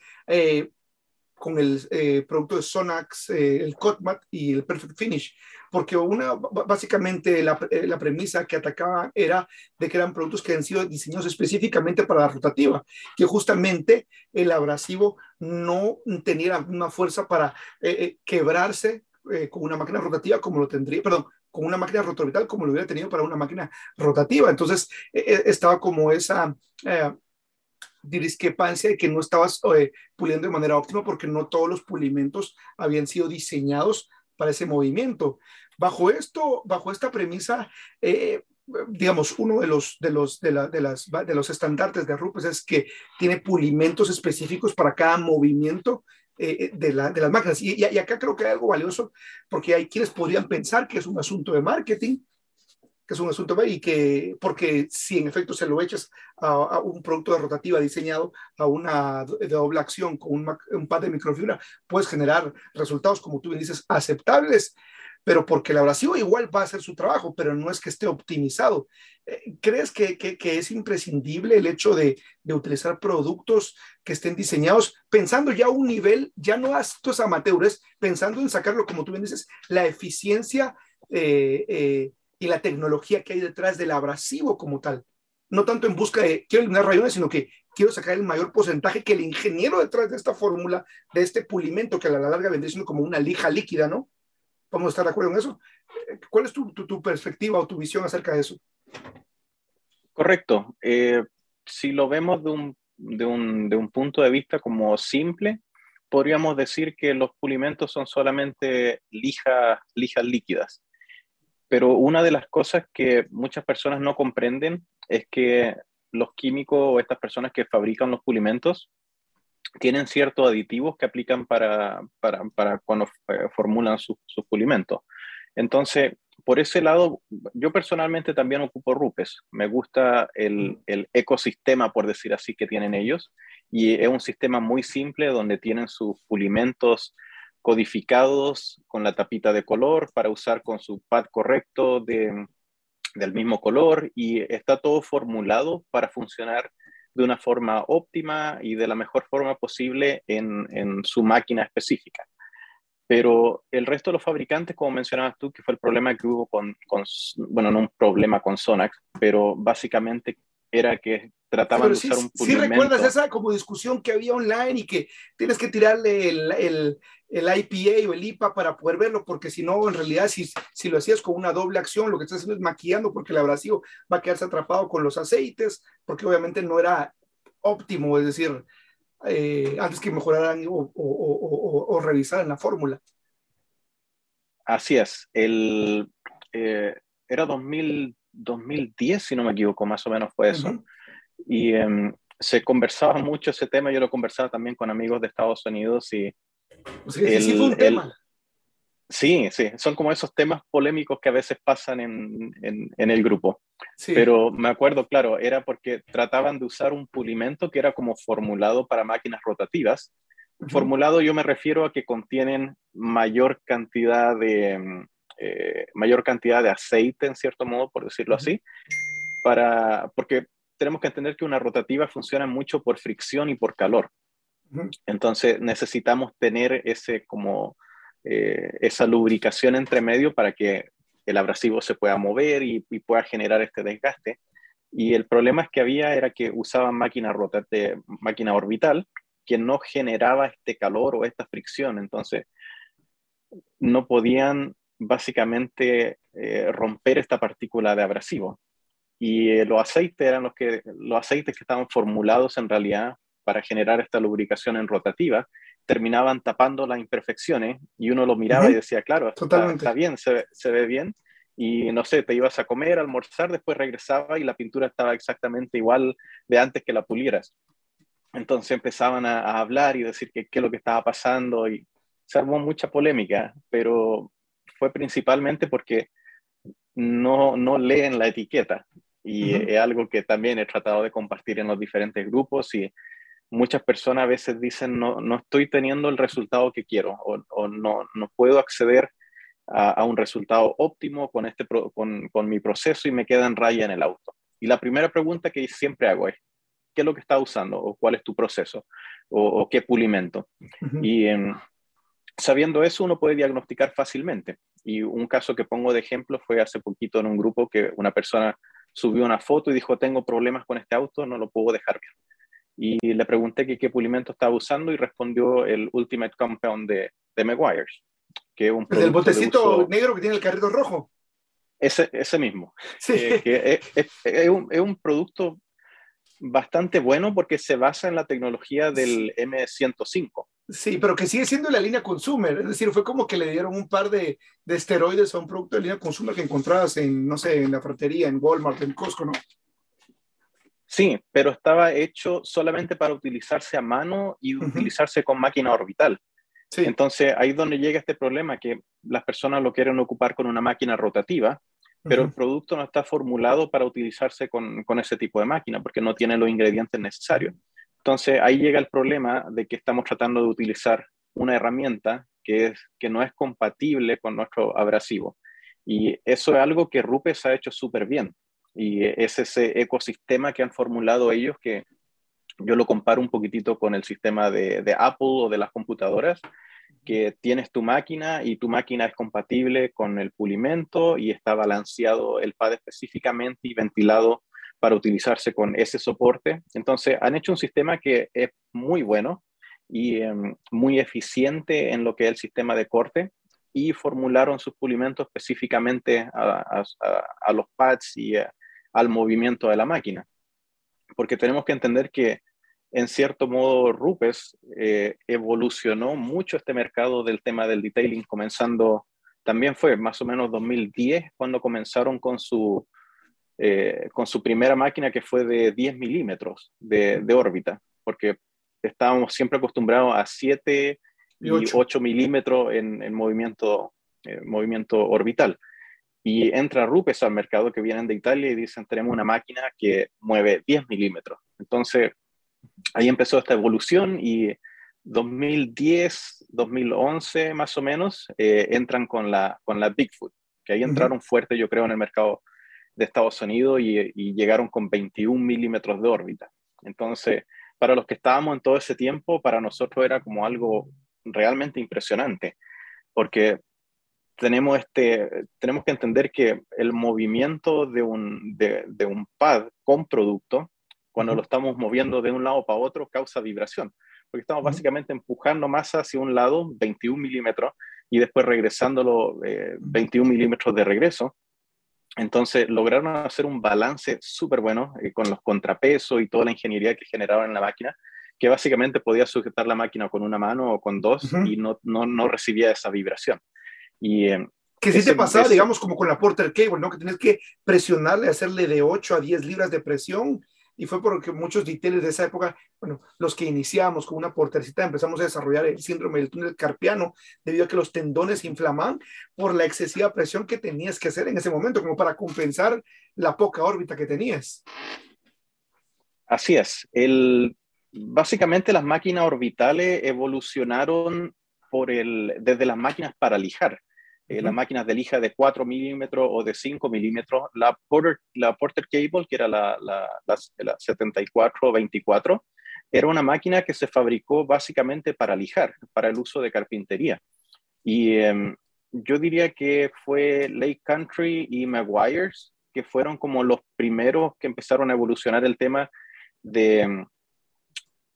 con el producto de Sonax, el Cotmat y el Perfect Finish porque una, básicamente la, eh, la, premisa que atacaba era de que eran productos que han sido diseñados específicamente para la rotativa, que justamente el abrasivo no tenía misma fuerza para eh, eh, quebrarse con una máquina rotativa como lo tendría, perdón, con una máquina rotorbital como lo hubiera tenido para una máquina rotativa. Entonces estaba como esa discrepancia de que no estabas puliendo de manera óptima porque no todos los pulimentos habían sido diseñados para ese movimiento. Bajo esto, bajo esta premisa, eh, digamos, uno de los, de, los, de, las, de los estandartes de Rupes es que tiene pulimentos específicos para cada movimiento eh, de, la, de, las máquinas. Y, y, acá creo que hay algo valioso, porque hay quienes podrían pensar que es un asunto de marketing, es un asunto y que, porque si en efecto se lo echas a, un producto de rotativa diseñado a una doble acción con un, un pad de microfibra, puedes generar resultados, como tú bien dices, aceptables, pero porque el abrasivo igual va a hacer su trabajo, pero no es que esté optimizado. Eh, ¿Crees que, que, es imprescindible el hecho de, de, utilizar productos que estén diseñados pensando ya un nivel, ya no a estos amateurs, pensando en sacarlo, como tú bien dices, la eficiencia eh, eh, y la tecnología que hay detrás del abrasivo como tal? No tanto en busca de quiero eliminar rayones, sino que quiero sacar el mayor porcentaje que el ingeniero detrás de esta fórmula, de este pulimento que a la larga vendría siendo como una lija líquida, ¿no? Vamos a estar de acuerdo en eso. ¿Cuál es tu, tu, perspectiva o tu visión acerca de eso? Correcto. Eh, si lo vemos de un, de, un, de un, punto de vista como simple, podríamos decir que los pulimentos son solamente lijas, lijas líquidas. Pero una de las cosas que muchas personas no comprenden es que los químicos o estas personas que fabrican los pulimentos tienen ciertos aditivos que aplican para, para, para cuando eh, formulan sus pulimentos. Entonces, por ese lado, yo personalmente también ocupo RUPES. Me gusta el, el, ecosistema, por decir así, que tienen ellos. Y es un sistema muy simple donde tienen sus pulimentos codificados con la tapita de color para usar con su pad correcto de, del mismo color y está todo formulado para funcionar de una forma óptima y de la mejor forma posible en, en, su máquina específica. Pero el resto de los fabricantes, como mencionabas tú, que fue el problema que hubo con, con bueno, no un problema con Sonax, pero básicamente era que trataban de usar un pulimento. Sí recuerdas esa como discusión que había online y que tienes que tirarle el, el, el, IPA o el IPA para poder verlo, porque si no, en realidad, si, si lo hacías con una doble acción, lo que estás haciendo es maquillando porque el abrasivo va a quedarse atrapado con los aceites, porque obviamente no era óptimo, es decir, eh, antes que mejoraran o, o, o, o, revisaran la fórmula. Así es. El, eh, era 2000 2010, si no me equivoco, más o menos fue eso. Y em, se conversaba [LAUGHS] mucho ese tema, yo lo conversaba también con amigos de Estados Unidos y... sí fue un tema. sí, sí, son como esos temas polémicos que a veces pasan en, en, el grupo. Pero me acuerdo, claro, era porque trataban de usar un pulimento que era como formulado para máquinas rotativas. Formulado yo me refiero a que contienen mayor cantidad de, em, eh, mayor cantidad de aceite, en cierto modo, por decirlo así, para, porque tenemos que entender que una rotativa funciona mucho por fricción y por calor. Entonces necesitamos tener ese como eh, esa lubricación entre medio para que el abrasivo se pueda mover y, pueda generar este desgaste. Y el problema es que había era que usaban máquina, rotate, máquina orbital que no generaba este calor o esta fricción. Entonces no podían básicamente eh, romper esta partícula de abrasivo. Y eh, los aceites eran los, que, los aceites que estaban formulados en realidad para generar esta lubricación en rotativa, terminaban tapando las imperfecciones y uno lo miraba y decía, claro, está, está, bien, se, se, ve bien. y no sé, te ibas a comer, a almorzar, después regresaba y la pintura estaba exactamente igual de antes que la pulieras. Entonces empezaban a, hablar y decir qué es lo que estaba pasando y se armó mucha polémica, pero fue principalmente porque no, no leen la etiqueta y es algo que también he tratado de compartir en los diferentes grupos y muchas personas a veces dicen no, no estoy teniendo el resultado que quiero o, o no, no puedo acceder a, a, un resultado óptimo con, este, con, con mi proceso y me queda en raya en el auto. Y la primera pregunta que siempre hago es, ¿qué es lo que estás usando? ¿O cuál es tu proceso? ¿O, o qué pulimento? Y eh, sabiendo eso, uno puede diagnosticar fácilmente. Y un caso que pongo de ejemplo fue hace poquito en un grupo que una persona subió una foto y dijo, tengo problemas con este auto, no lo puedo dejar bien. Y le pregunté que, qué pulimento estaba usando y respondió el Ultimate Compound de, de Meguiar's. Que es un ¿El botecito negro que tiene el carrito rojo? Ese, ese mismo. Sí. Eh, que es, es, es, un, es, un, producto bastante bueno porque se basa en la tecnología del M105. Sí, pero que sigue siendo la línea consumer, es decir, fue como que le dieron un par de, de esteroides a un producto de línea consumer que encontrabas en, no sé, en la fratería, en Walmart, en Costco, ¿no? Sí, pero estaba hecho solamente para utilizarse a mano y uh -huh. utilizarse con máquina orbital. Sí. Entonces ahí es donde llega este problema, que las personas lo quieren ocupar con una máquina rotativa, pero uh -huh. el producto no está formulado para utilizarse con, con, ese tipo de máquina, porque no tiene los ingredientes necesarios. Entonces ahí llega el problema de que estamos tratando de utilizar una herramienta que, es, que no es compatible con nuestro abrasivo. Y eso es algo que Rupes ha hecho súper bien. Y es ese ecosistema que han formulado ellos que yo lo comparo un poquitito con el sistema de, de Apple o de las computadoras, que tienes tu máquina y tu máquina es compatible con el pulimento y está balanceado el pad específicamente y ventilado para utilizarse con ese soporte. Entonces, han hecho un sistema que es muy bueno y um, muy eficiente en lo que es el sistema de corte y formularon sus pulimentos específicamente a, a, a los pads y a, al movimiento de la máquina. Porque tenemos que entender que, en cierto modo, Rupes eh, evolucionó mucho este mercado del tema del detailing, comenzando, también fue más o menos 2010, cuando comenzaron con su, eh, con su primera máquina que fue de 10 milímetros de, de, órbita, porque estábamos siempre acostumbrados a 7 y 8, 8 milímetros en, en movimiento, eh, movimiento orbital. Y entra Rupes al mercado que vienen de Italia y dicen, tenemos una máquina que mueve 10 milímetros. Entonces, ahí empezó esta evolución y 2010, 2011 más o menos, eh, entran con la, con la Bigfoot, que ahí entraron uh -huh. fuerte, yo creo, en el mercado de Estados Unidos y, y, llegaron con 21 milímetros de órbita. Entonces, para los que estábamos en todo ese tiempo, para nosotros era como algo realmente impresionante, porque tenemos, este, tenemos que entender que el movimiento de un, de, de un pad con producto, cuando uh -huh. lo estamos moviendo de un lado para otro, causa vibración, porque estamos uh -huh. básicamente empujando masa hacia un lado, 21 milímetros, y después regresándolo eh, 21 milímetros de regreso. Entonces lograron hacer un balance súper bueno eh, con los contrapesos y toda la ingeniería que generaron en la máquina, que básicamente podía sujetar la máquina con una mano o con dos uh -huh. y no, no, no recibía esa vibración. Y, eh, que sí te pasaba, ese, digamos, como con la Porter Cable, ¿no? Que tenías que presionarle, hacerle de 8 a 10 libras de presión. Y fue porque muchos details de esa época, bueno, los que iniciamos con una portercita, empezamos a desarrollar el síndrome del túnel carpiano, debido a que los tendones se inflaman por la excesiva presión que tenías que hacer en ese momento, como para compensar la poca órbita que tenías. Así es. El, básicamente las máquinas orbitales evolucionaron por el, desde las máquinas para lijar eh, las máquinas de lija de 4 milímetros o de 5 milímetros, la Porter, la Porter Cable, que era la, la, la, la 74-24, era una máquina que se fabricó básicamente para lijar, para el uso de carpintería. Y eh, yo diría que fue Lake Country y Maguire's, que fueron como los primeros que empezaron a evolucionar el tema de,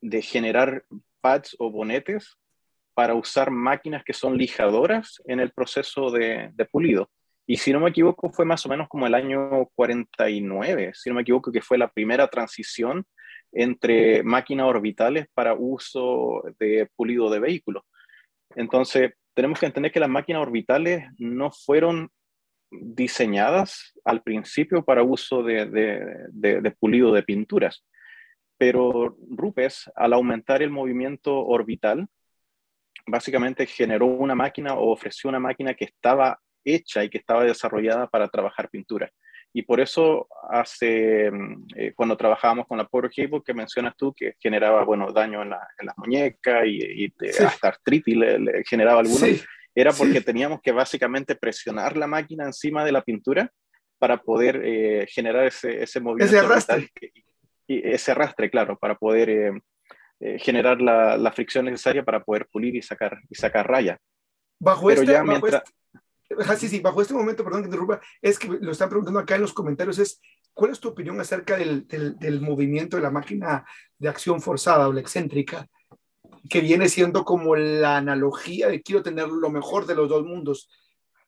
de generar pads o bonetes para usar máquinas que son lijadoras en el proceso de, pulido. Y si no me equivoco, fue más o menos como el año 49, si no me equivoco, que fue la primera transición entre máquinas orbitales para uso de pulido de vehículos. Entonces, tenemos que entender que las máquinas orbitales no fueron diseñadas al principio para uso de, pulido de pinturas. Pero Rupes, al aumentar el movimiento orbital, básicamente generó una máquina o ofreció una máquina que estaba hecha y que estaba desarrollada para trabajar pintura. Y por eso hace, mm, eh, cuando trabajábamos con la Power Cable que mencionas tú, que generaba, bueno, daño en, la, en las muñecas y, hasta artritis le, generaba algunos, era porque teníamos que básicamente presionar la máquina encima de la pintura para poder eh, generar ese, ese movimiento. Ese arrastre. Y, ese arrastre, claro, para poder eh, generar la, la, fricción necesaria para poder pulir y sacar, y sacar raya. Bajo Pero este, ya mientras... Este sí, sí, bajo este momento, perdón que te interrumpa, es que lo están preguntando acá en los comentarios, es ¿cuál es tu opinión acerca del, del, movimiento de la máquina de acción forzada o la excéntrica? que viene siendo como la analogía de quiero tener lo mejor de los dos mundos,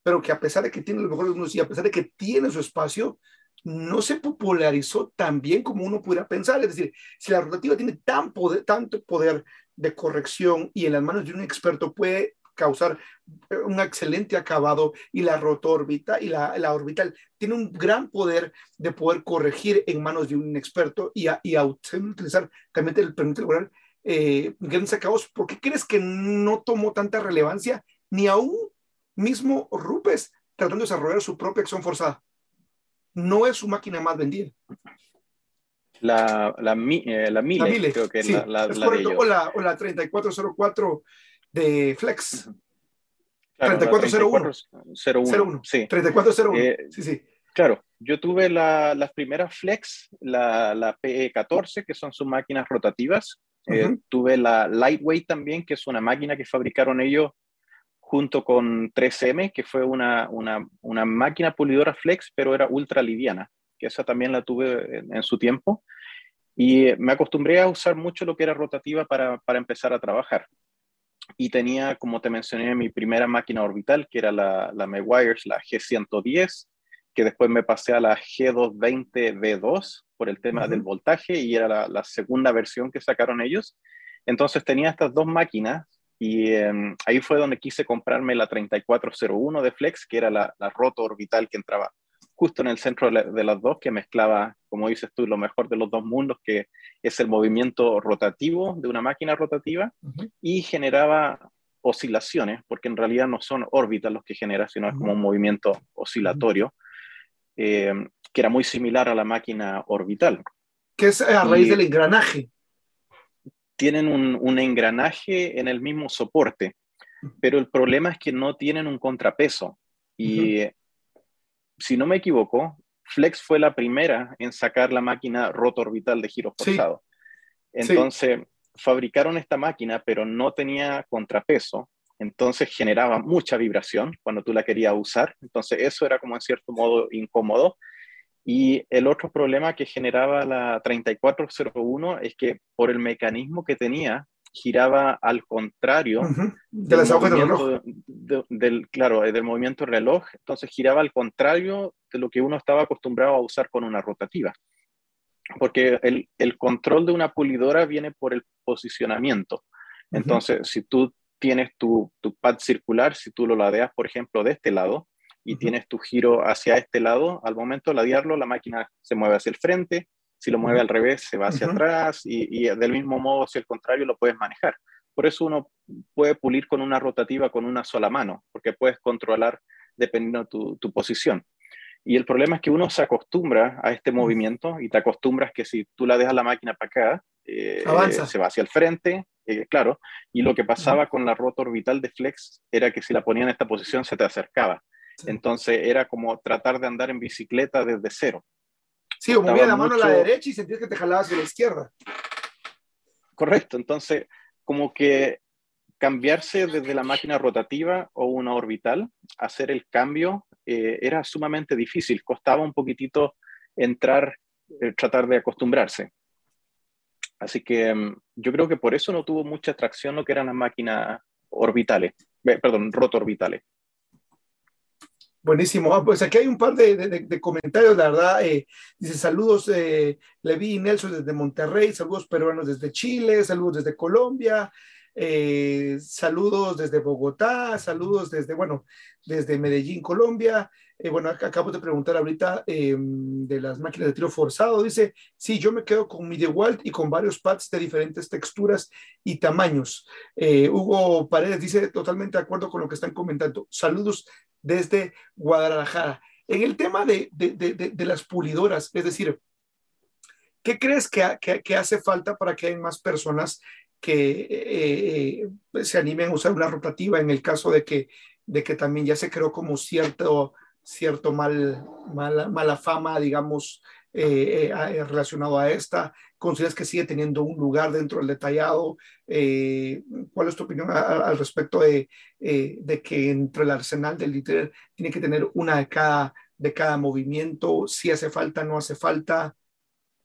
pero que a pesar de que tiene lo mejor de los mundos y a pesar de que tiene su espacio, no se popularizó tan bien como uno pudiera pensar. Es decir, si la rotativa tiene tanto poder de corrección y en las manos de un experto puede causar eh, un excelente acabado y la rotorbita y la, la orbital tiene un gran poder de poder corregir en manos de un experto y, a, y utilizar también el permite lograr eh, grandes acabados. ¿Por qué crees que no tomó tanta relevancia ni aún mismo Rupes tratando de desarrollar su propia acción forzada? No es su máquina más vendida. La, la, eh, la, Mile, creo que la, la, es correcto. O, la, o la 3404 de Flex. 3401. 3401, sí. 3401, eh, sí, sí. Claro, yo tuve la, las primeras Flex, la, la PE14, que son sus máquinas rotativas. Eh, tuve la Lightweight también, que es una máquina que fabricaron ellos junto con 3M, que fue una, una, una máquina pulidora Flex, pero era ultra liviana, que esa también la tuve en, en, su tiempo. Y me acostumbré a usar mucho lo que era rotativa para, para empezar a trabajar y tenía, como te mencioné, mi primera máquina orbital, que era la, la Meguiar's, la G110, que después me pasé a la G220V2 por el tema del voltaje y era la, segunda versión que sacaron ellos. Entonces tenía estas dos máquinas y em, ahí fue donde quise comprarme la 3401 de Flex, que era la, la roto orbital que entraba justo en el centro de, las dos, que mezclaba, como dices tú, lo mejor de los dos mundos, que es el movimiento rotativo de una máquina rotativa, y generaba oscilaciones, porque en realidad no son órbitas los que genera, sino es como un movimiento oscilatorio, eh, que era muy similar a la máquina orbital. Que es a raíz del engranaje. Tienen un, un engranaje en el mismo soporte, pero el problema es que no tienen un contrapeso. Y si no me equivoco, Flex fue la primera en sacar la máquina rotorbital de giro forzado. Entonces, fabricaron esta máquina, pero no tenía contrapeso, entonces generaba mucha vibración cuando tú la querías usar. Entonces, eso era como en cierto modo incómodo. Y el otro problema que generaba la 3401 es que por el mecanismo que tenía, giraba al contrario de las agujas del reloj. del, claro, del movimiento reloj, entonces giraba al contrario de lo que uno estaba acostumbrado a usar con una rotativa. Porque el, el control de una pulidora viene por el posicionamiento. Entonces, si tú tienes tu, tu, pad circular, si tú lo ladeas, por ejemplo, de este lado, y tienes tu giro hacia este lado, al momento de ladearlo, la máquina se mueve hacia el frente, si lo mueve al revés, se va hacia atrás y, del mismo modo, si el contrario, lo puedes manejar. Por eso uno puede pulir con una rotativa con una sola mano, porque puedes controlar dependiendo de tu, posición. Y el problema es que uno se acostumbra a este movimiento y te acostumbras que si tú la dejas la máquina para acá, eh, se va hacia el frente, eh, claro. Y lo que pasaba con la rota orbital de Flex era que si la ponía en esta posición se te acercaba. Entonces era como tratar de andar en bicicleta desde cero. Sí, o movía la mano a la derecha y sentías que te jalabas hacia la izquierda. Correcto, entonces como que cambiarse desde la máquina rotativa o una orbital, hacer el cambio, eh, era sumamente difícil, costaba un poquitito entrar, eh, tratar de acostumbrarse. Así que mm, yo creo que por eso no tuvo mucha atracción lo que eran las máquinas orbitales, perdón, roto-orbitales. Buenísimo. Ah, pues aquí hay un par de, de, comentarios, la verdad. Eh, dice saludos, eh, Levi y Nelson desde Monterrey, saludos peruanos desde Chile, saludos desde Colombia, eh, saludos desde Bogotá, saludos desde, bueno, desde Medellín, Colombia. Eh, bueno, acabo de preguntar ahorita em, de las máquinas de tiro forzado. Dice, sí, yo me quedo con mi DeWalt y con varios pads de diferentes texturas y tamaños. Eh, Hugo Paredes dice, totalmente de acuerdo con lo que están comentando. Saludos desde Guadalajara. En el tema de, de, de, las pulidoras, es decir, ¿qué crees que, que, hace falta para que haya más personas que eh, se animen a usar una rotativa en el caso de que, de que también ya se creó como cierto cierto mal, mala, mala fama, digamos, eh, eh, eh, relacionado a esta? ¿Consideras que sigue teniendo un lugar dentro del detallado? ¿Cuál es tu opinión al respecto de, de, que entre el arsenal del líder tiene que tener una de cada, de cada movimiento? ¿Si hace falta, no hace falta?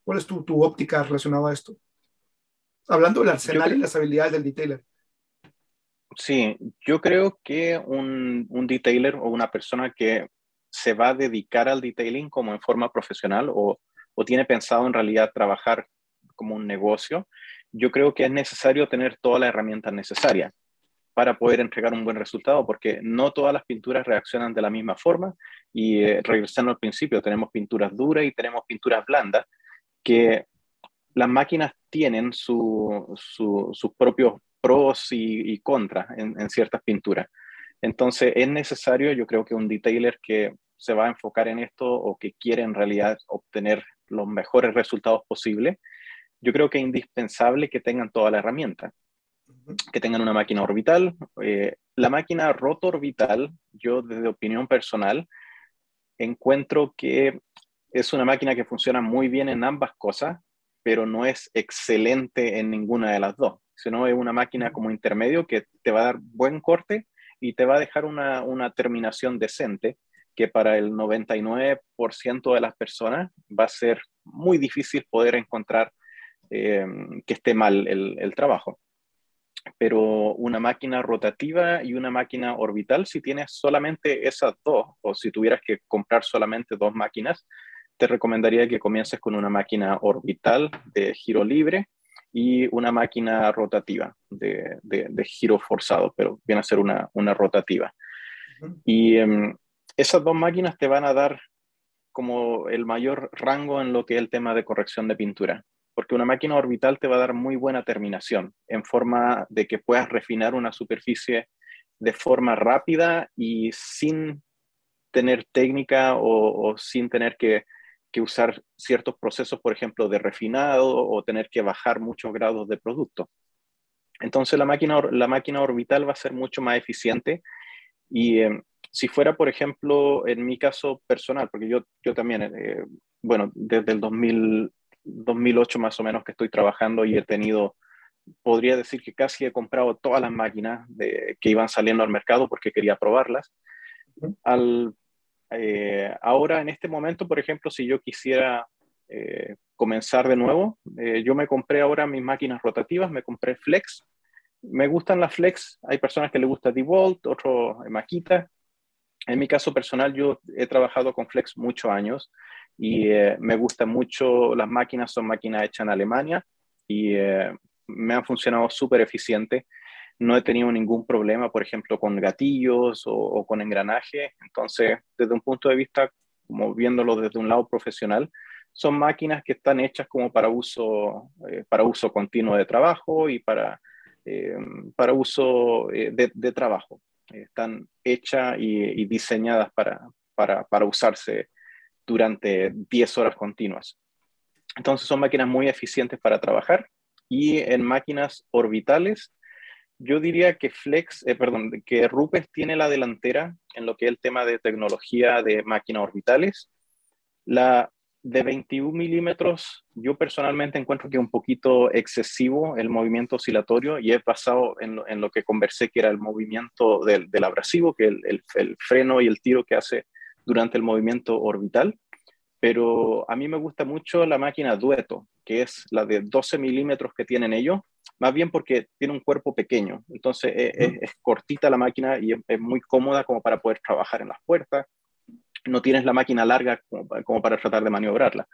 ¿Cuál es tu, tu óptica relacionada a esto? Hablando del arsenal y las habilidades del detailer. Sí, yo creo que un, un detailer o una persona que se va a dedicar al detailing como en forma profesional o, tiene pensado en realidad trabajar como un negocio, yo creo que es necesario tener todas las herramientas necesarias para poder entregar un buen resultado, porque no todas las pinturas reaccionan de la misma forma. Y eh, regresando al principio, tenemos pinturas duras y tenemos pinturas blandas, que las máquinas tienen sus propios pros y, contras en, ciertas pinturas. Entonces es necesario, yo creo que un detailer que se va a enfocar en esto o que quiere en realidad obtener los mejores resultados posibles, yo creo que es indispensable que tengan toda la herramienta, que tengan una máquina orbital. Eh, la máquina rotor orbital, yo desde opinión personal, encuentro que es una máquina que funciona muy bien en ambas cosas, pero no es excelente en ninguna de las dos, sino es una máquina como intermedio que te va a dar buen corte y te va a dejar una, una terminación decente que para el 99% de las personas va a ser muy difícil poder encontrar eh, que esté mal el, el, trabajo. Pero una máquina rotativa y una máquina orbital, si tienes solamente esas dos, o si tuvieras que comprar solamente dos máquinas, te recomendaría que comiences con una máquina orbital de giro libre y una máquina rotativa de, de, giro forzado, pero viene a ser una, una rotativa. Y em, esas dos máquinas te van a dar como el mayor rango en lo que es el tema de corrección de pintura, porque una máquina orbital te va a dar muy buena terminación en forma de que puedas refinar una superficie de forma rápida y sin tener técnica o sin tener que que usar ciertos procesos, por ejemplo, de refinado o tener que bajar muchos grados de producto. Entonces la máquina, la máquina orbital va a ser mucho más eficiente y em, si fuera, por ejemplo, en mi caso personal, porque yo, yo también, eh, bueno, desde el 2000, 2008 más o menos que estoy trabajando y he tenido, podría decir que casi he comprado todas las máquinas de, que iban saliendo al mercado porque quería probarlas. Al eh, ahora, en este momento, por ejemplo, si yo quisiera eh, comenzar de nuevo, eh, yo me compré ahora mis máquinas rotativas, me compré Flex. Me gustan las Flex, hay personas que les gusta DeWalt, otros Makita. En mi caso personal, yo he trabajado con Flex muchos años y me gustan mucho las máquinas, son máquinas hechas en Alemania y me han funcionado súper eficiente no he tenido ningún problema, por ejemplo, con gatillos o, con engranaje. Entonces, desde un punto de vista, como viéndolo desde un lado profesional, son máquinas que están hechas como para uso, eh, para uso continuo de trabajo y para, eh, para uso eh, de, trabajo. Están hechas y, diseñadas para, para, para usarse durante 10 horas continuas. Entonces son máquinas muy eficientes para trabajar y en máquinas orbitales yo diría que Flex, eh, perdón, que Rupes tiene la delantera en lo que es el tema de tecnología de máquinas orbitales. La de 21 milímetros, yo personalmente encuentro que es un poquito excesivo el movimiento oscilatorio y es basado en lo, que conversé que era el movimiento del, abrasivo, que el, el, freno y el tiro que hace durante el movimiento orbital. Pero a mí me gusta mucho la máquina Dueto, que es la de 12 milímetros que tienen ellos, más bien porque tiene un cuerpo pequeño, entonces eh, es, cortita la máquina y es, muy cómoda como para poder trabajar en las puertas, no tienes la máquina larga como, para tratar de maniobrarla.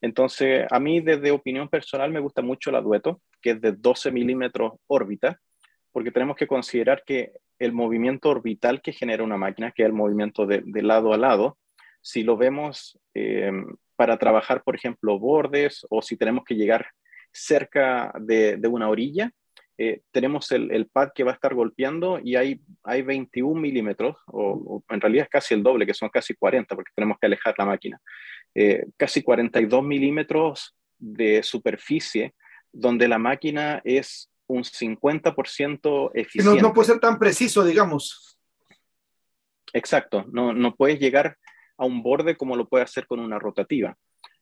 Entonces, a mí desde opinión personal me gusta mucho la Dueto, que es de 12 milímetros órbita, porque tenemos que considerar que el movimiento orbital que genera una máquina, que es el movimiento de, lado a lado, si lo vemos em, para trabajar, por ejemplo, bordes o si tenemos que llegar cerca de, una orilla, eh, tenemos el, pad que va a estar golpeando y hay, hay 21 milímetros, o, en realidad es casi el doble, que son casi 40, porque tenemos que alejar la máquina. Eh, casi 42 milímetros de superficie, donde la máquina es un 50% eficiente. No, no puede ser tan preciso, digamos. Exacto, no, no puedes llegar a un borde como lo puede hacer con una rotativa.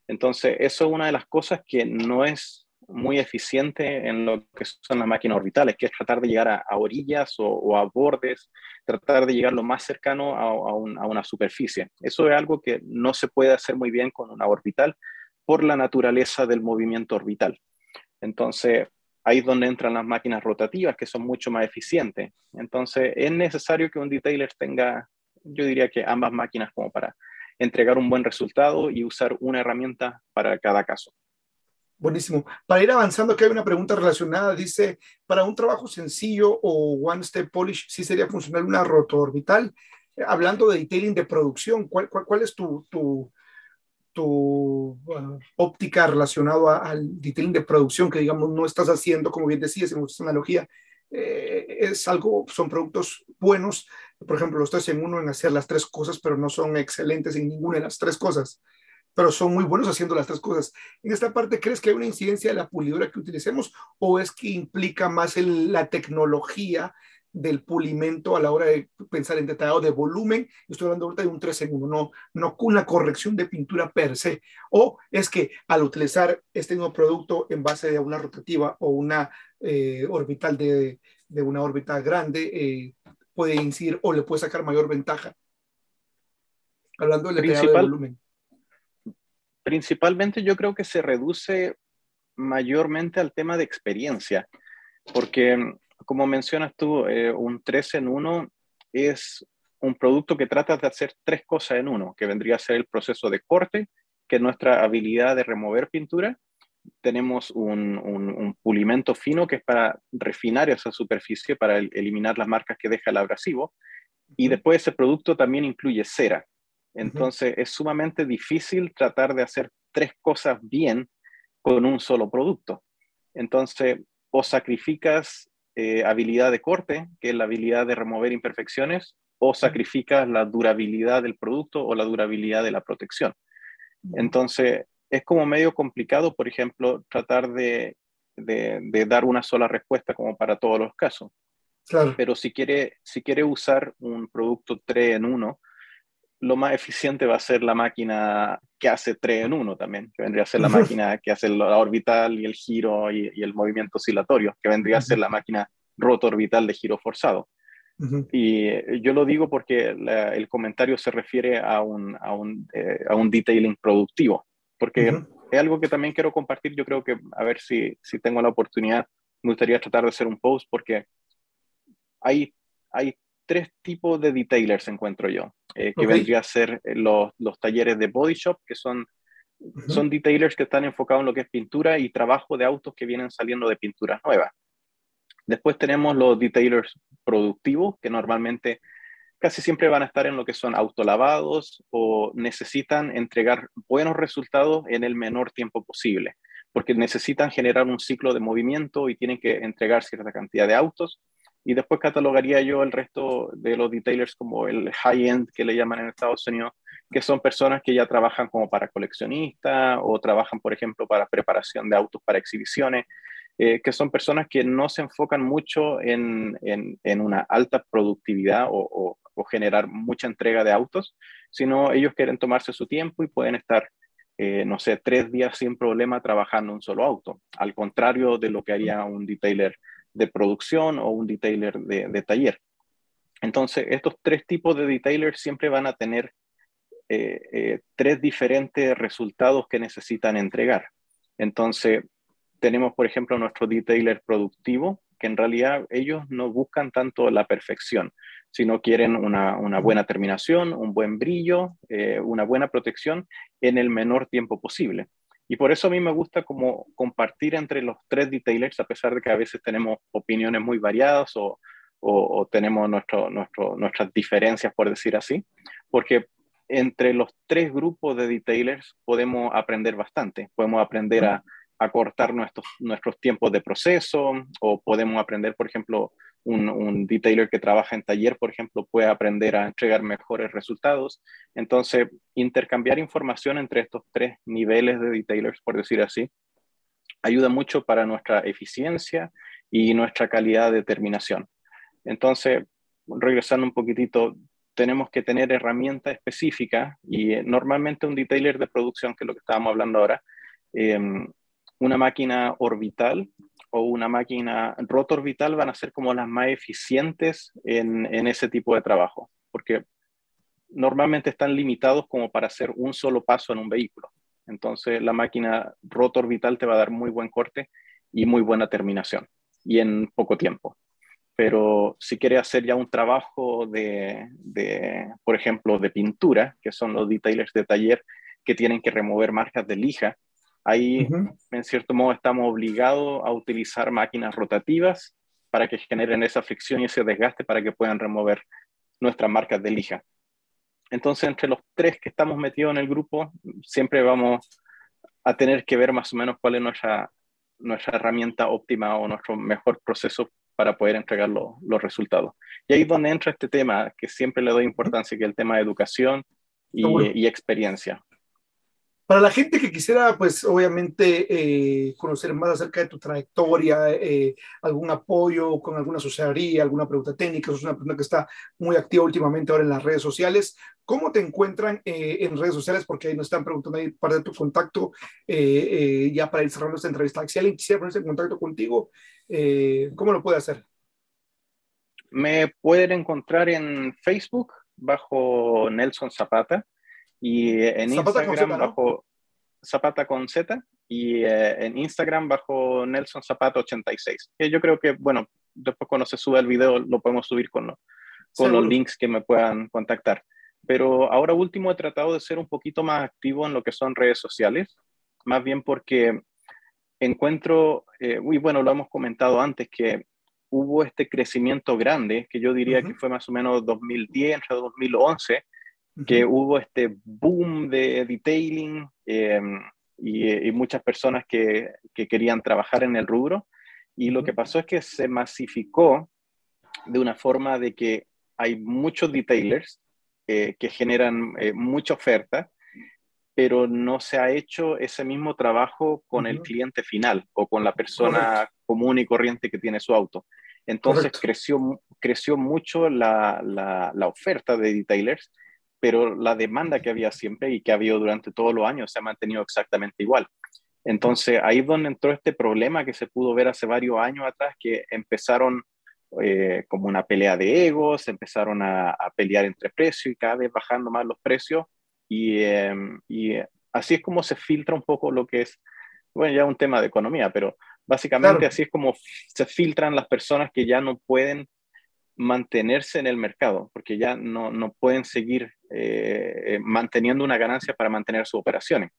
Entonces, eso es una de las cosas que no es muy eficiente en lo que son las máquinas orbitales, que es tratar de llegar a, orillas o, a bordes, tratar de llegar lo más cercano a, a, una superficie. Eso es algo que no se puede hacer muy bien con una orbital por la naturaleza del movimiento orbital. Entonces, ahí es donde entran las máquinas rotativas, que son mucho más eficientes. Entonces, es necesario que un detailer tenga, yo diría que ambas máquinas como para entregar un buen resultado y usar una herramienta para cada caso. Buenísimo. Para ir avanzando, que hay una pregunta relacionada. Dice, para un trabajo sencillo o one step polish, ¿sí sería funcional una rotoorbital? Eh, hablando de detailing de producción, ¿cuál, cuál, es tu, tu, tu uh, óptica relacionado al detailing de producción que, digamos, no estás haciendo, como bien decías en nuestra analogía? Eh, es algo, son productos buenos. Por ejemplo, los tres en uno en hacer las tres cosas, pero no son excelentes en ninguna de las tres cosas pero son muy buenos haciendo las tres cosas. En esta parte, ¿crees que hay una incidencia de la pulidora que utilicemos o es que implica más la tecnología del pulimento a la hora de pensar en detallado de volumen? Estoy hablando ahorita de un 3 en 1, no, no con una corrección de pintura per se. O es que al utilizar este nuevo producto en base de una rotativa o una eh, orbital de, de, una órbita grande, eh, puede incidir o le puede sacar mayor ventaja. Hablando del detallado de volumen principalmente yo creo que se reduce mayormente al tema de experiencia, porque como mencionas tú, eh, un 3 en 1 es un producto que trata de hacer tres cosas en uno, que vendría a ser el proceso de corte, que es nuestra habilidad de remover pintura. Tenemos un, un, pulimento fino que es para refinar esa superficie, para eliminar las marcas que deja el abrasivo. Y después ese producto también incluye cera, entonces es sumamente difícil tratar de hacer tres cosas bien con un solo producto. Entonces, o sacrificas eh, habilidad de corte, que es la habilidad de remover imperfecciones, o sacrificas la durabilidad del producto o la durabilidad de la protección. Entonces, es como medio complicado, por ejemplo, tratar de, dar una sola respuesta como para todos los casos. Pero si quiere, si quiere usar un producto 3 en 1, lo más eficiente va a ser la máquina que hace 3 en 1 también, que vendría a ser la máquina que hace la orbital y el giro y, el movimiento oscilatorio, que vendría a ser la máquina roto-orbital de giro forzado. Y eh, yo lo digo porque el comentario se refiere a un, a un, eh, a un detailing productivo, porque es algo que también quiero compartir, yo creo que a ver si, si tengo la oportunidad, me gustaría tratar de hacer un post porque hay, hay tres tipos de detailers encuentro yo, eh, que vendría a ser eh, los, los, talleres de body shop, que son, son detailers que están enfocados en lo que es pintura y trabajo de autos que vienen saliendo de pinturas nuevas. Después tenemos los detailers productivos, que normalmente casi siempre van a estar en lo que son autolavados o necesitan entregar buenos resultados en el menor tiempo posible, porque necesitan generar un ciclo de movimiento y tienen que entregar cierta cantidad de autos y después catalogaría yo el resto de los detailers como el high-end que le llaman en Estados Unidos, que son personas que ya trabajan como para coleccionistas o trabajan, por ejemplo, para preparación de autos para exhibiciones, eh, que son personas que no se enfocan mucho en, en, una alta productividad o, o, generar mucha entrega de autos, sino ellos quieren tomarse su tiempo y pueden estar, eh, no sé, tres días sin problema trabajando un solo auto, al contrario de lo que haría un detailer de producción o un detailer de, taller. Entonces, estos tres tipos de detailers siempre van a tener eh, eh, tres diferentes resultados que necesitan entregar. Entonces, tenemos, por ejemplo, nuestro detailer productivo, que en realidad ellos no buscan tanto la perfección, sino quieren una, buena terminación, un buen brillo, eh, una buena protección en el menor tiempo posible. Y por eso a mí me gusta como compartir entre los tres detailers, a pesar de que a veces tenemos opiniones muy variadas o, o, tenemos nuestro, nuestro, nuestras diferencias, por decir así, porque entre los tres grupos de detailers podemos aprender bastante. Podemos aprender a, a cortar nuestros, nuestros tiempos de proceso o podemos aprender, por ejemplo, un, un, detailer que trabaja en taller, por ejemplo, puede aprender a entregar mejores resultados. Entonces, intercambiar información entre estos tres niveles de detailers, por decir así, ayuda mucho para nuestra eficiencia y nuestra calidad de terminación. Entonces, regresando un poquitito, tenemos que tener herramientas específicas y eh, normalmente un detailer de producción, que es lo que estábamos hablando ahora, eh, una máquina orbital o una máquina rotor orbital van a ser como las más eficientes en, en ese tipo de trabajo, porque normalmente están limitados como para hacer un solo paso en un vehículo. Entonces la máquina rotor orbital te va a dar muy buen corte y muy buena terminación y en poco tiempo. Pero si quieres hacer ya un trabajo de, de, por ejemplo, de pintura, que son los detailers de taller que tienen que remover marcas de lija, Ahí, en cierto modo, estamos obligados a utilizar máquinas rotativas para que generen esa fricción y ese desgaste para que puedan remover nuestras marcas de lija. Entonces, entre los tres que estamos metidos en el grupo, siempre vamos a tener que ver más o menos cuál es nuestra, nuestra herramienta óptima o nuestro mejor proceso para poder entregar los resultados. Y ahí es donde entra este tema, que siempre le doy importancia, que es el tema de educación y, y experiencia. Para la gente que quisiera, pues obviamente, eh, conocer más acerca de tu trayectoria, eh, algún apoyo con alguna asociaría, alguna pregunta técnica, sos una persona que está muy activa últimamente ahora en las redes sociales, ¿cómo te encuentran eh, en redes sociales? Porque ahí nos están preguntando ahí para de tu contacto, ya para ir cerrando esta entrevista. Si alguien quisiera ponerse en contacto contigo, ¿cómo lo puede hacer? Me pueden encontrar en Facebook bajo Nelson Zapata y en Instagram bajo Zapata con Z y eh, en Instagram bajo Nelson Zapata 86. Que yo creo que, bueno, después cuando se sube el video lo podemos subir con, con los links que me puedan contactar. Pero ahora último he tratado de ser un poquito más activo en lo que son redes sociales, más bien porque encuentro, eh, y bueno, lo hemos comentado antes, que hubo este crecimiento grande, que yo diría que fue más o menos 2010, entre 2011, que hubo este boom de detailing em, y, muchas personas que, que, querían trabajar en el rubro. Y lo que pasó es que se masificó de una forma de que hay muchos detailers eh, que generan eh, mucha oferta, pero no se ha hecho ese mismo trabajo con el cliente final o con la persona común y corriente que tiene su auto. Entonces creció, creció mucho la, la, la, oferta de detailers pero la demanda que había siempre y que ha habido durante todos los años se ha mantenido exactamente igual. Entonces, ahí es donde entró este problema que se pudo ver hace varios años atrás, que empezaron eh, como una pelea de egos, empezaron a, pelear entre precios y cada vez bajando más los precios. Y, em, y, así es como se filtra un poco lo que es, bueno, ya un tema de economía, pero básicamente así es como se filtran las personas que ya no pueden mantenerse en el mercado, porque ya no, no pueden seguir eh, manteniendo una ganancia para mantener sus operaciones.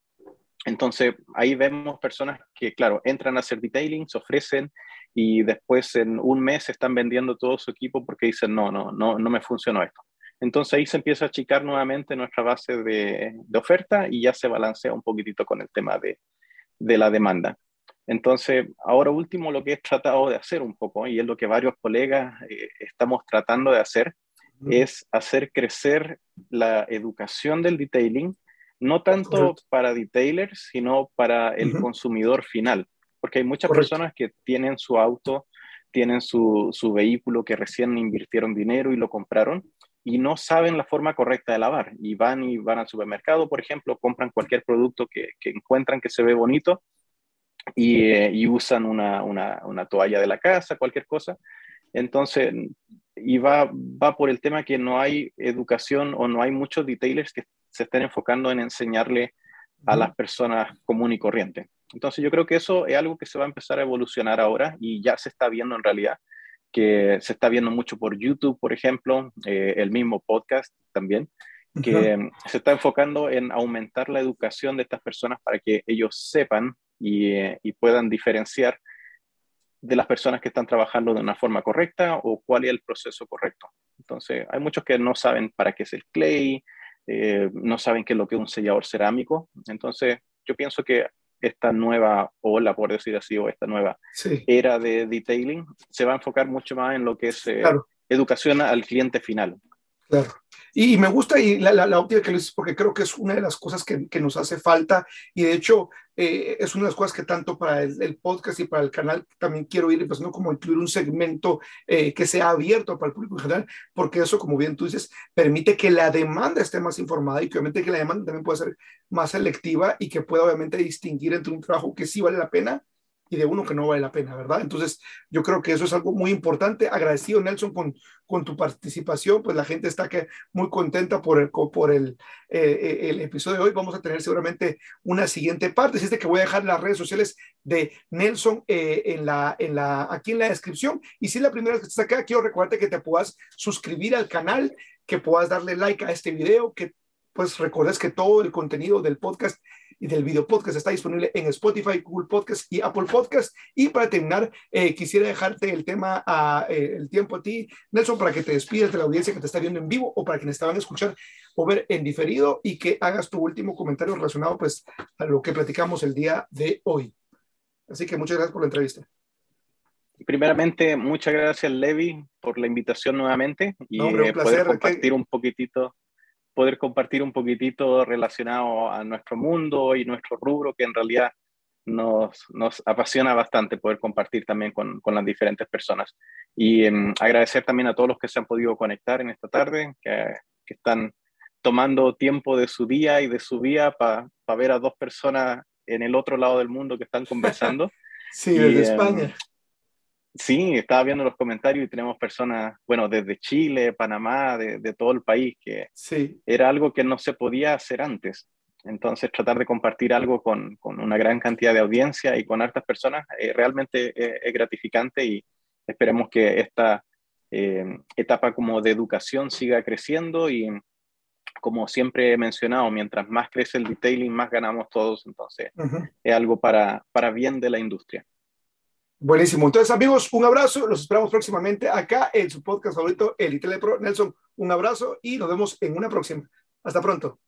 Entonces, ahí vemos personas que, claro, entran a hacer detailing, se ofrecen y después en un mes están vendiendo todo su equipo porque dicen, no, no, no, no me funcionó esto. Entonces ahí se empieza a achicar nuevamente nuestra base de, de oferta y ya se balancea un poquitito con el tema de, de la demanda. Entonces, ahora último, lo que he tratado de hacer un poco, y es lo que varios colegas eh, estamos tratando de hacer, es hacer crecer la educación del detailing, no tanto para detailers, sino para el consumidor final, porque hay muchas personas que tienen su auto, tienen su, su, vehículo que recién invirtieron dinero y lo compraron y no saben la forma correcta de lavar. Y van y van al supermercado, por ejemplo, compran cualquier producto que, que encuentran que se ve bonito eh, y, usan una, una, una, toalla de la casa, cualquier cosa. Entonces, y va, va por el tema que no hay educación o no hay muchos detailers que se estén enfocando en enseñarle a las personas común y corriente. Entonces, yo creo que eso es algo que se va a empezar a evolucionar ahora y ya se está viendo en realidad, que se está viendo mucho por YouTube, por ejemplo, eh, el mismo podcast también, que se está enfocando en aumentar la educación de estas personas para que ellos sepan eh, y, puedan diferenciar de las personas que están trabajando de una forma correcta o cuál es el proceso correcto. Entonces, hay muchos que no saben para qué es el clay, eh, no saben qué es lo que es un sellador cerámico. Entonces, yo pienso que esta nueva ola, por decir así, o esta nueva era de detailing, se va a enfocar mucho más en lo que es eh, educación al cliente final. Claro. Y, me gusta y la, la, óptica que lo dices porque creo que es una de las cosas que, que nos hace falta. Y de hecho eh, es una de las cosas que tanto para el, podcast y para el canal también quiero ir empezando como incluir un segmento eh, que sea abierto para el público en general, porque eso, como bien tú dices, permite que la demanda esté más informada y que obviamente que la demanda también pueda ser más selectiva y que pueda obviamente distinguir entre un trabajo que sí vale la pena y de uno que no vale la pena, ¿verdad? Entonces, yo creo que eso es algo muy importante. Agradecido, Nelson, con, con tu participación, pues la gente está que muy contenta por el, por el, eh, eh, el episodio de hoy. Vamos a tener seguramente una siguiente parte. Así es que voy a dejar las redes sociales de Nelson eh, en la, en la, aquí en la descripción. Y si es la primera vez que estás acá, quiero recordarte que te puedas suscribir al canal, que puedas darle like a este video, que pues recordes que todo el contenido del podcast y del video podcast está disponible en Spotify, Google Podcast y Apple Podcast. Y para terminar, eh, quisiera dejarte el tema, a, eh, el tiempo a ti, Nelson, para que te despidas de la audiencia que te está viendo en vivo o para quienes estaban a escuchar o ver en diferido y que hagas tu último comentario relacionado pues a lo que platicamos el día de hoy. Así que muchas gracias por la entrevista. Primeramente, muchas gracias, Levi, por la invitación nuevamente y eh, poder compartir un poquitito poder compartir un poquitito relacionado a nuestro mundo y nuestro rubro, que en realidad nos, nos apasiona bastante poder compartir también con, con las diferentes personas. Y em, agradecer también a todos los que se han podido conectar en esta tarde, que, que están tomando tiempo de su día y de su vida para ver a dos personas en el otro lado del mundo que están conversando. [LAUGHS] sí, desde em, España. Sí, estaba viendo los comentarios y tenemos personas, bueno, desde Chile, Panamá, de, todo el país, que sí. era algo que no se podía hacer antes. Entonces, tratar de compartir algo con, una gran cantidad de audiencia y con hartas personas eh, realmente eh, es gratificante y esperemos que esta eh, etapa como de educación siga creciendo y como siempre he mencionado, mientras más crece el detailing, más ganamos todos. Entonces, es algo para, para bien de la industria. Buenísimo. Entonces, amigos, un abrazo. Los esperamos próximamente acá en su podcast favorito, El Pro. Nelson, un abrazo y nos vemos en una próxima. Hasta pronto.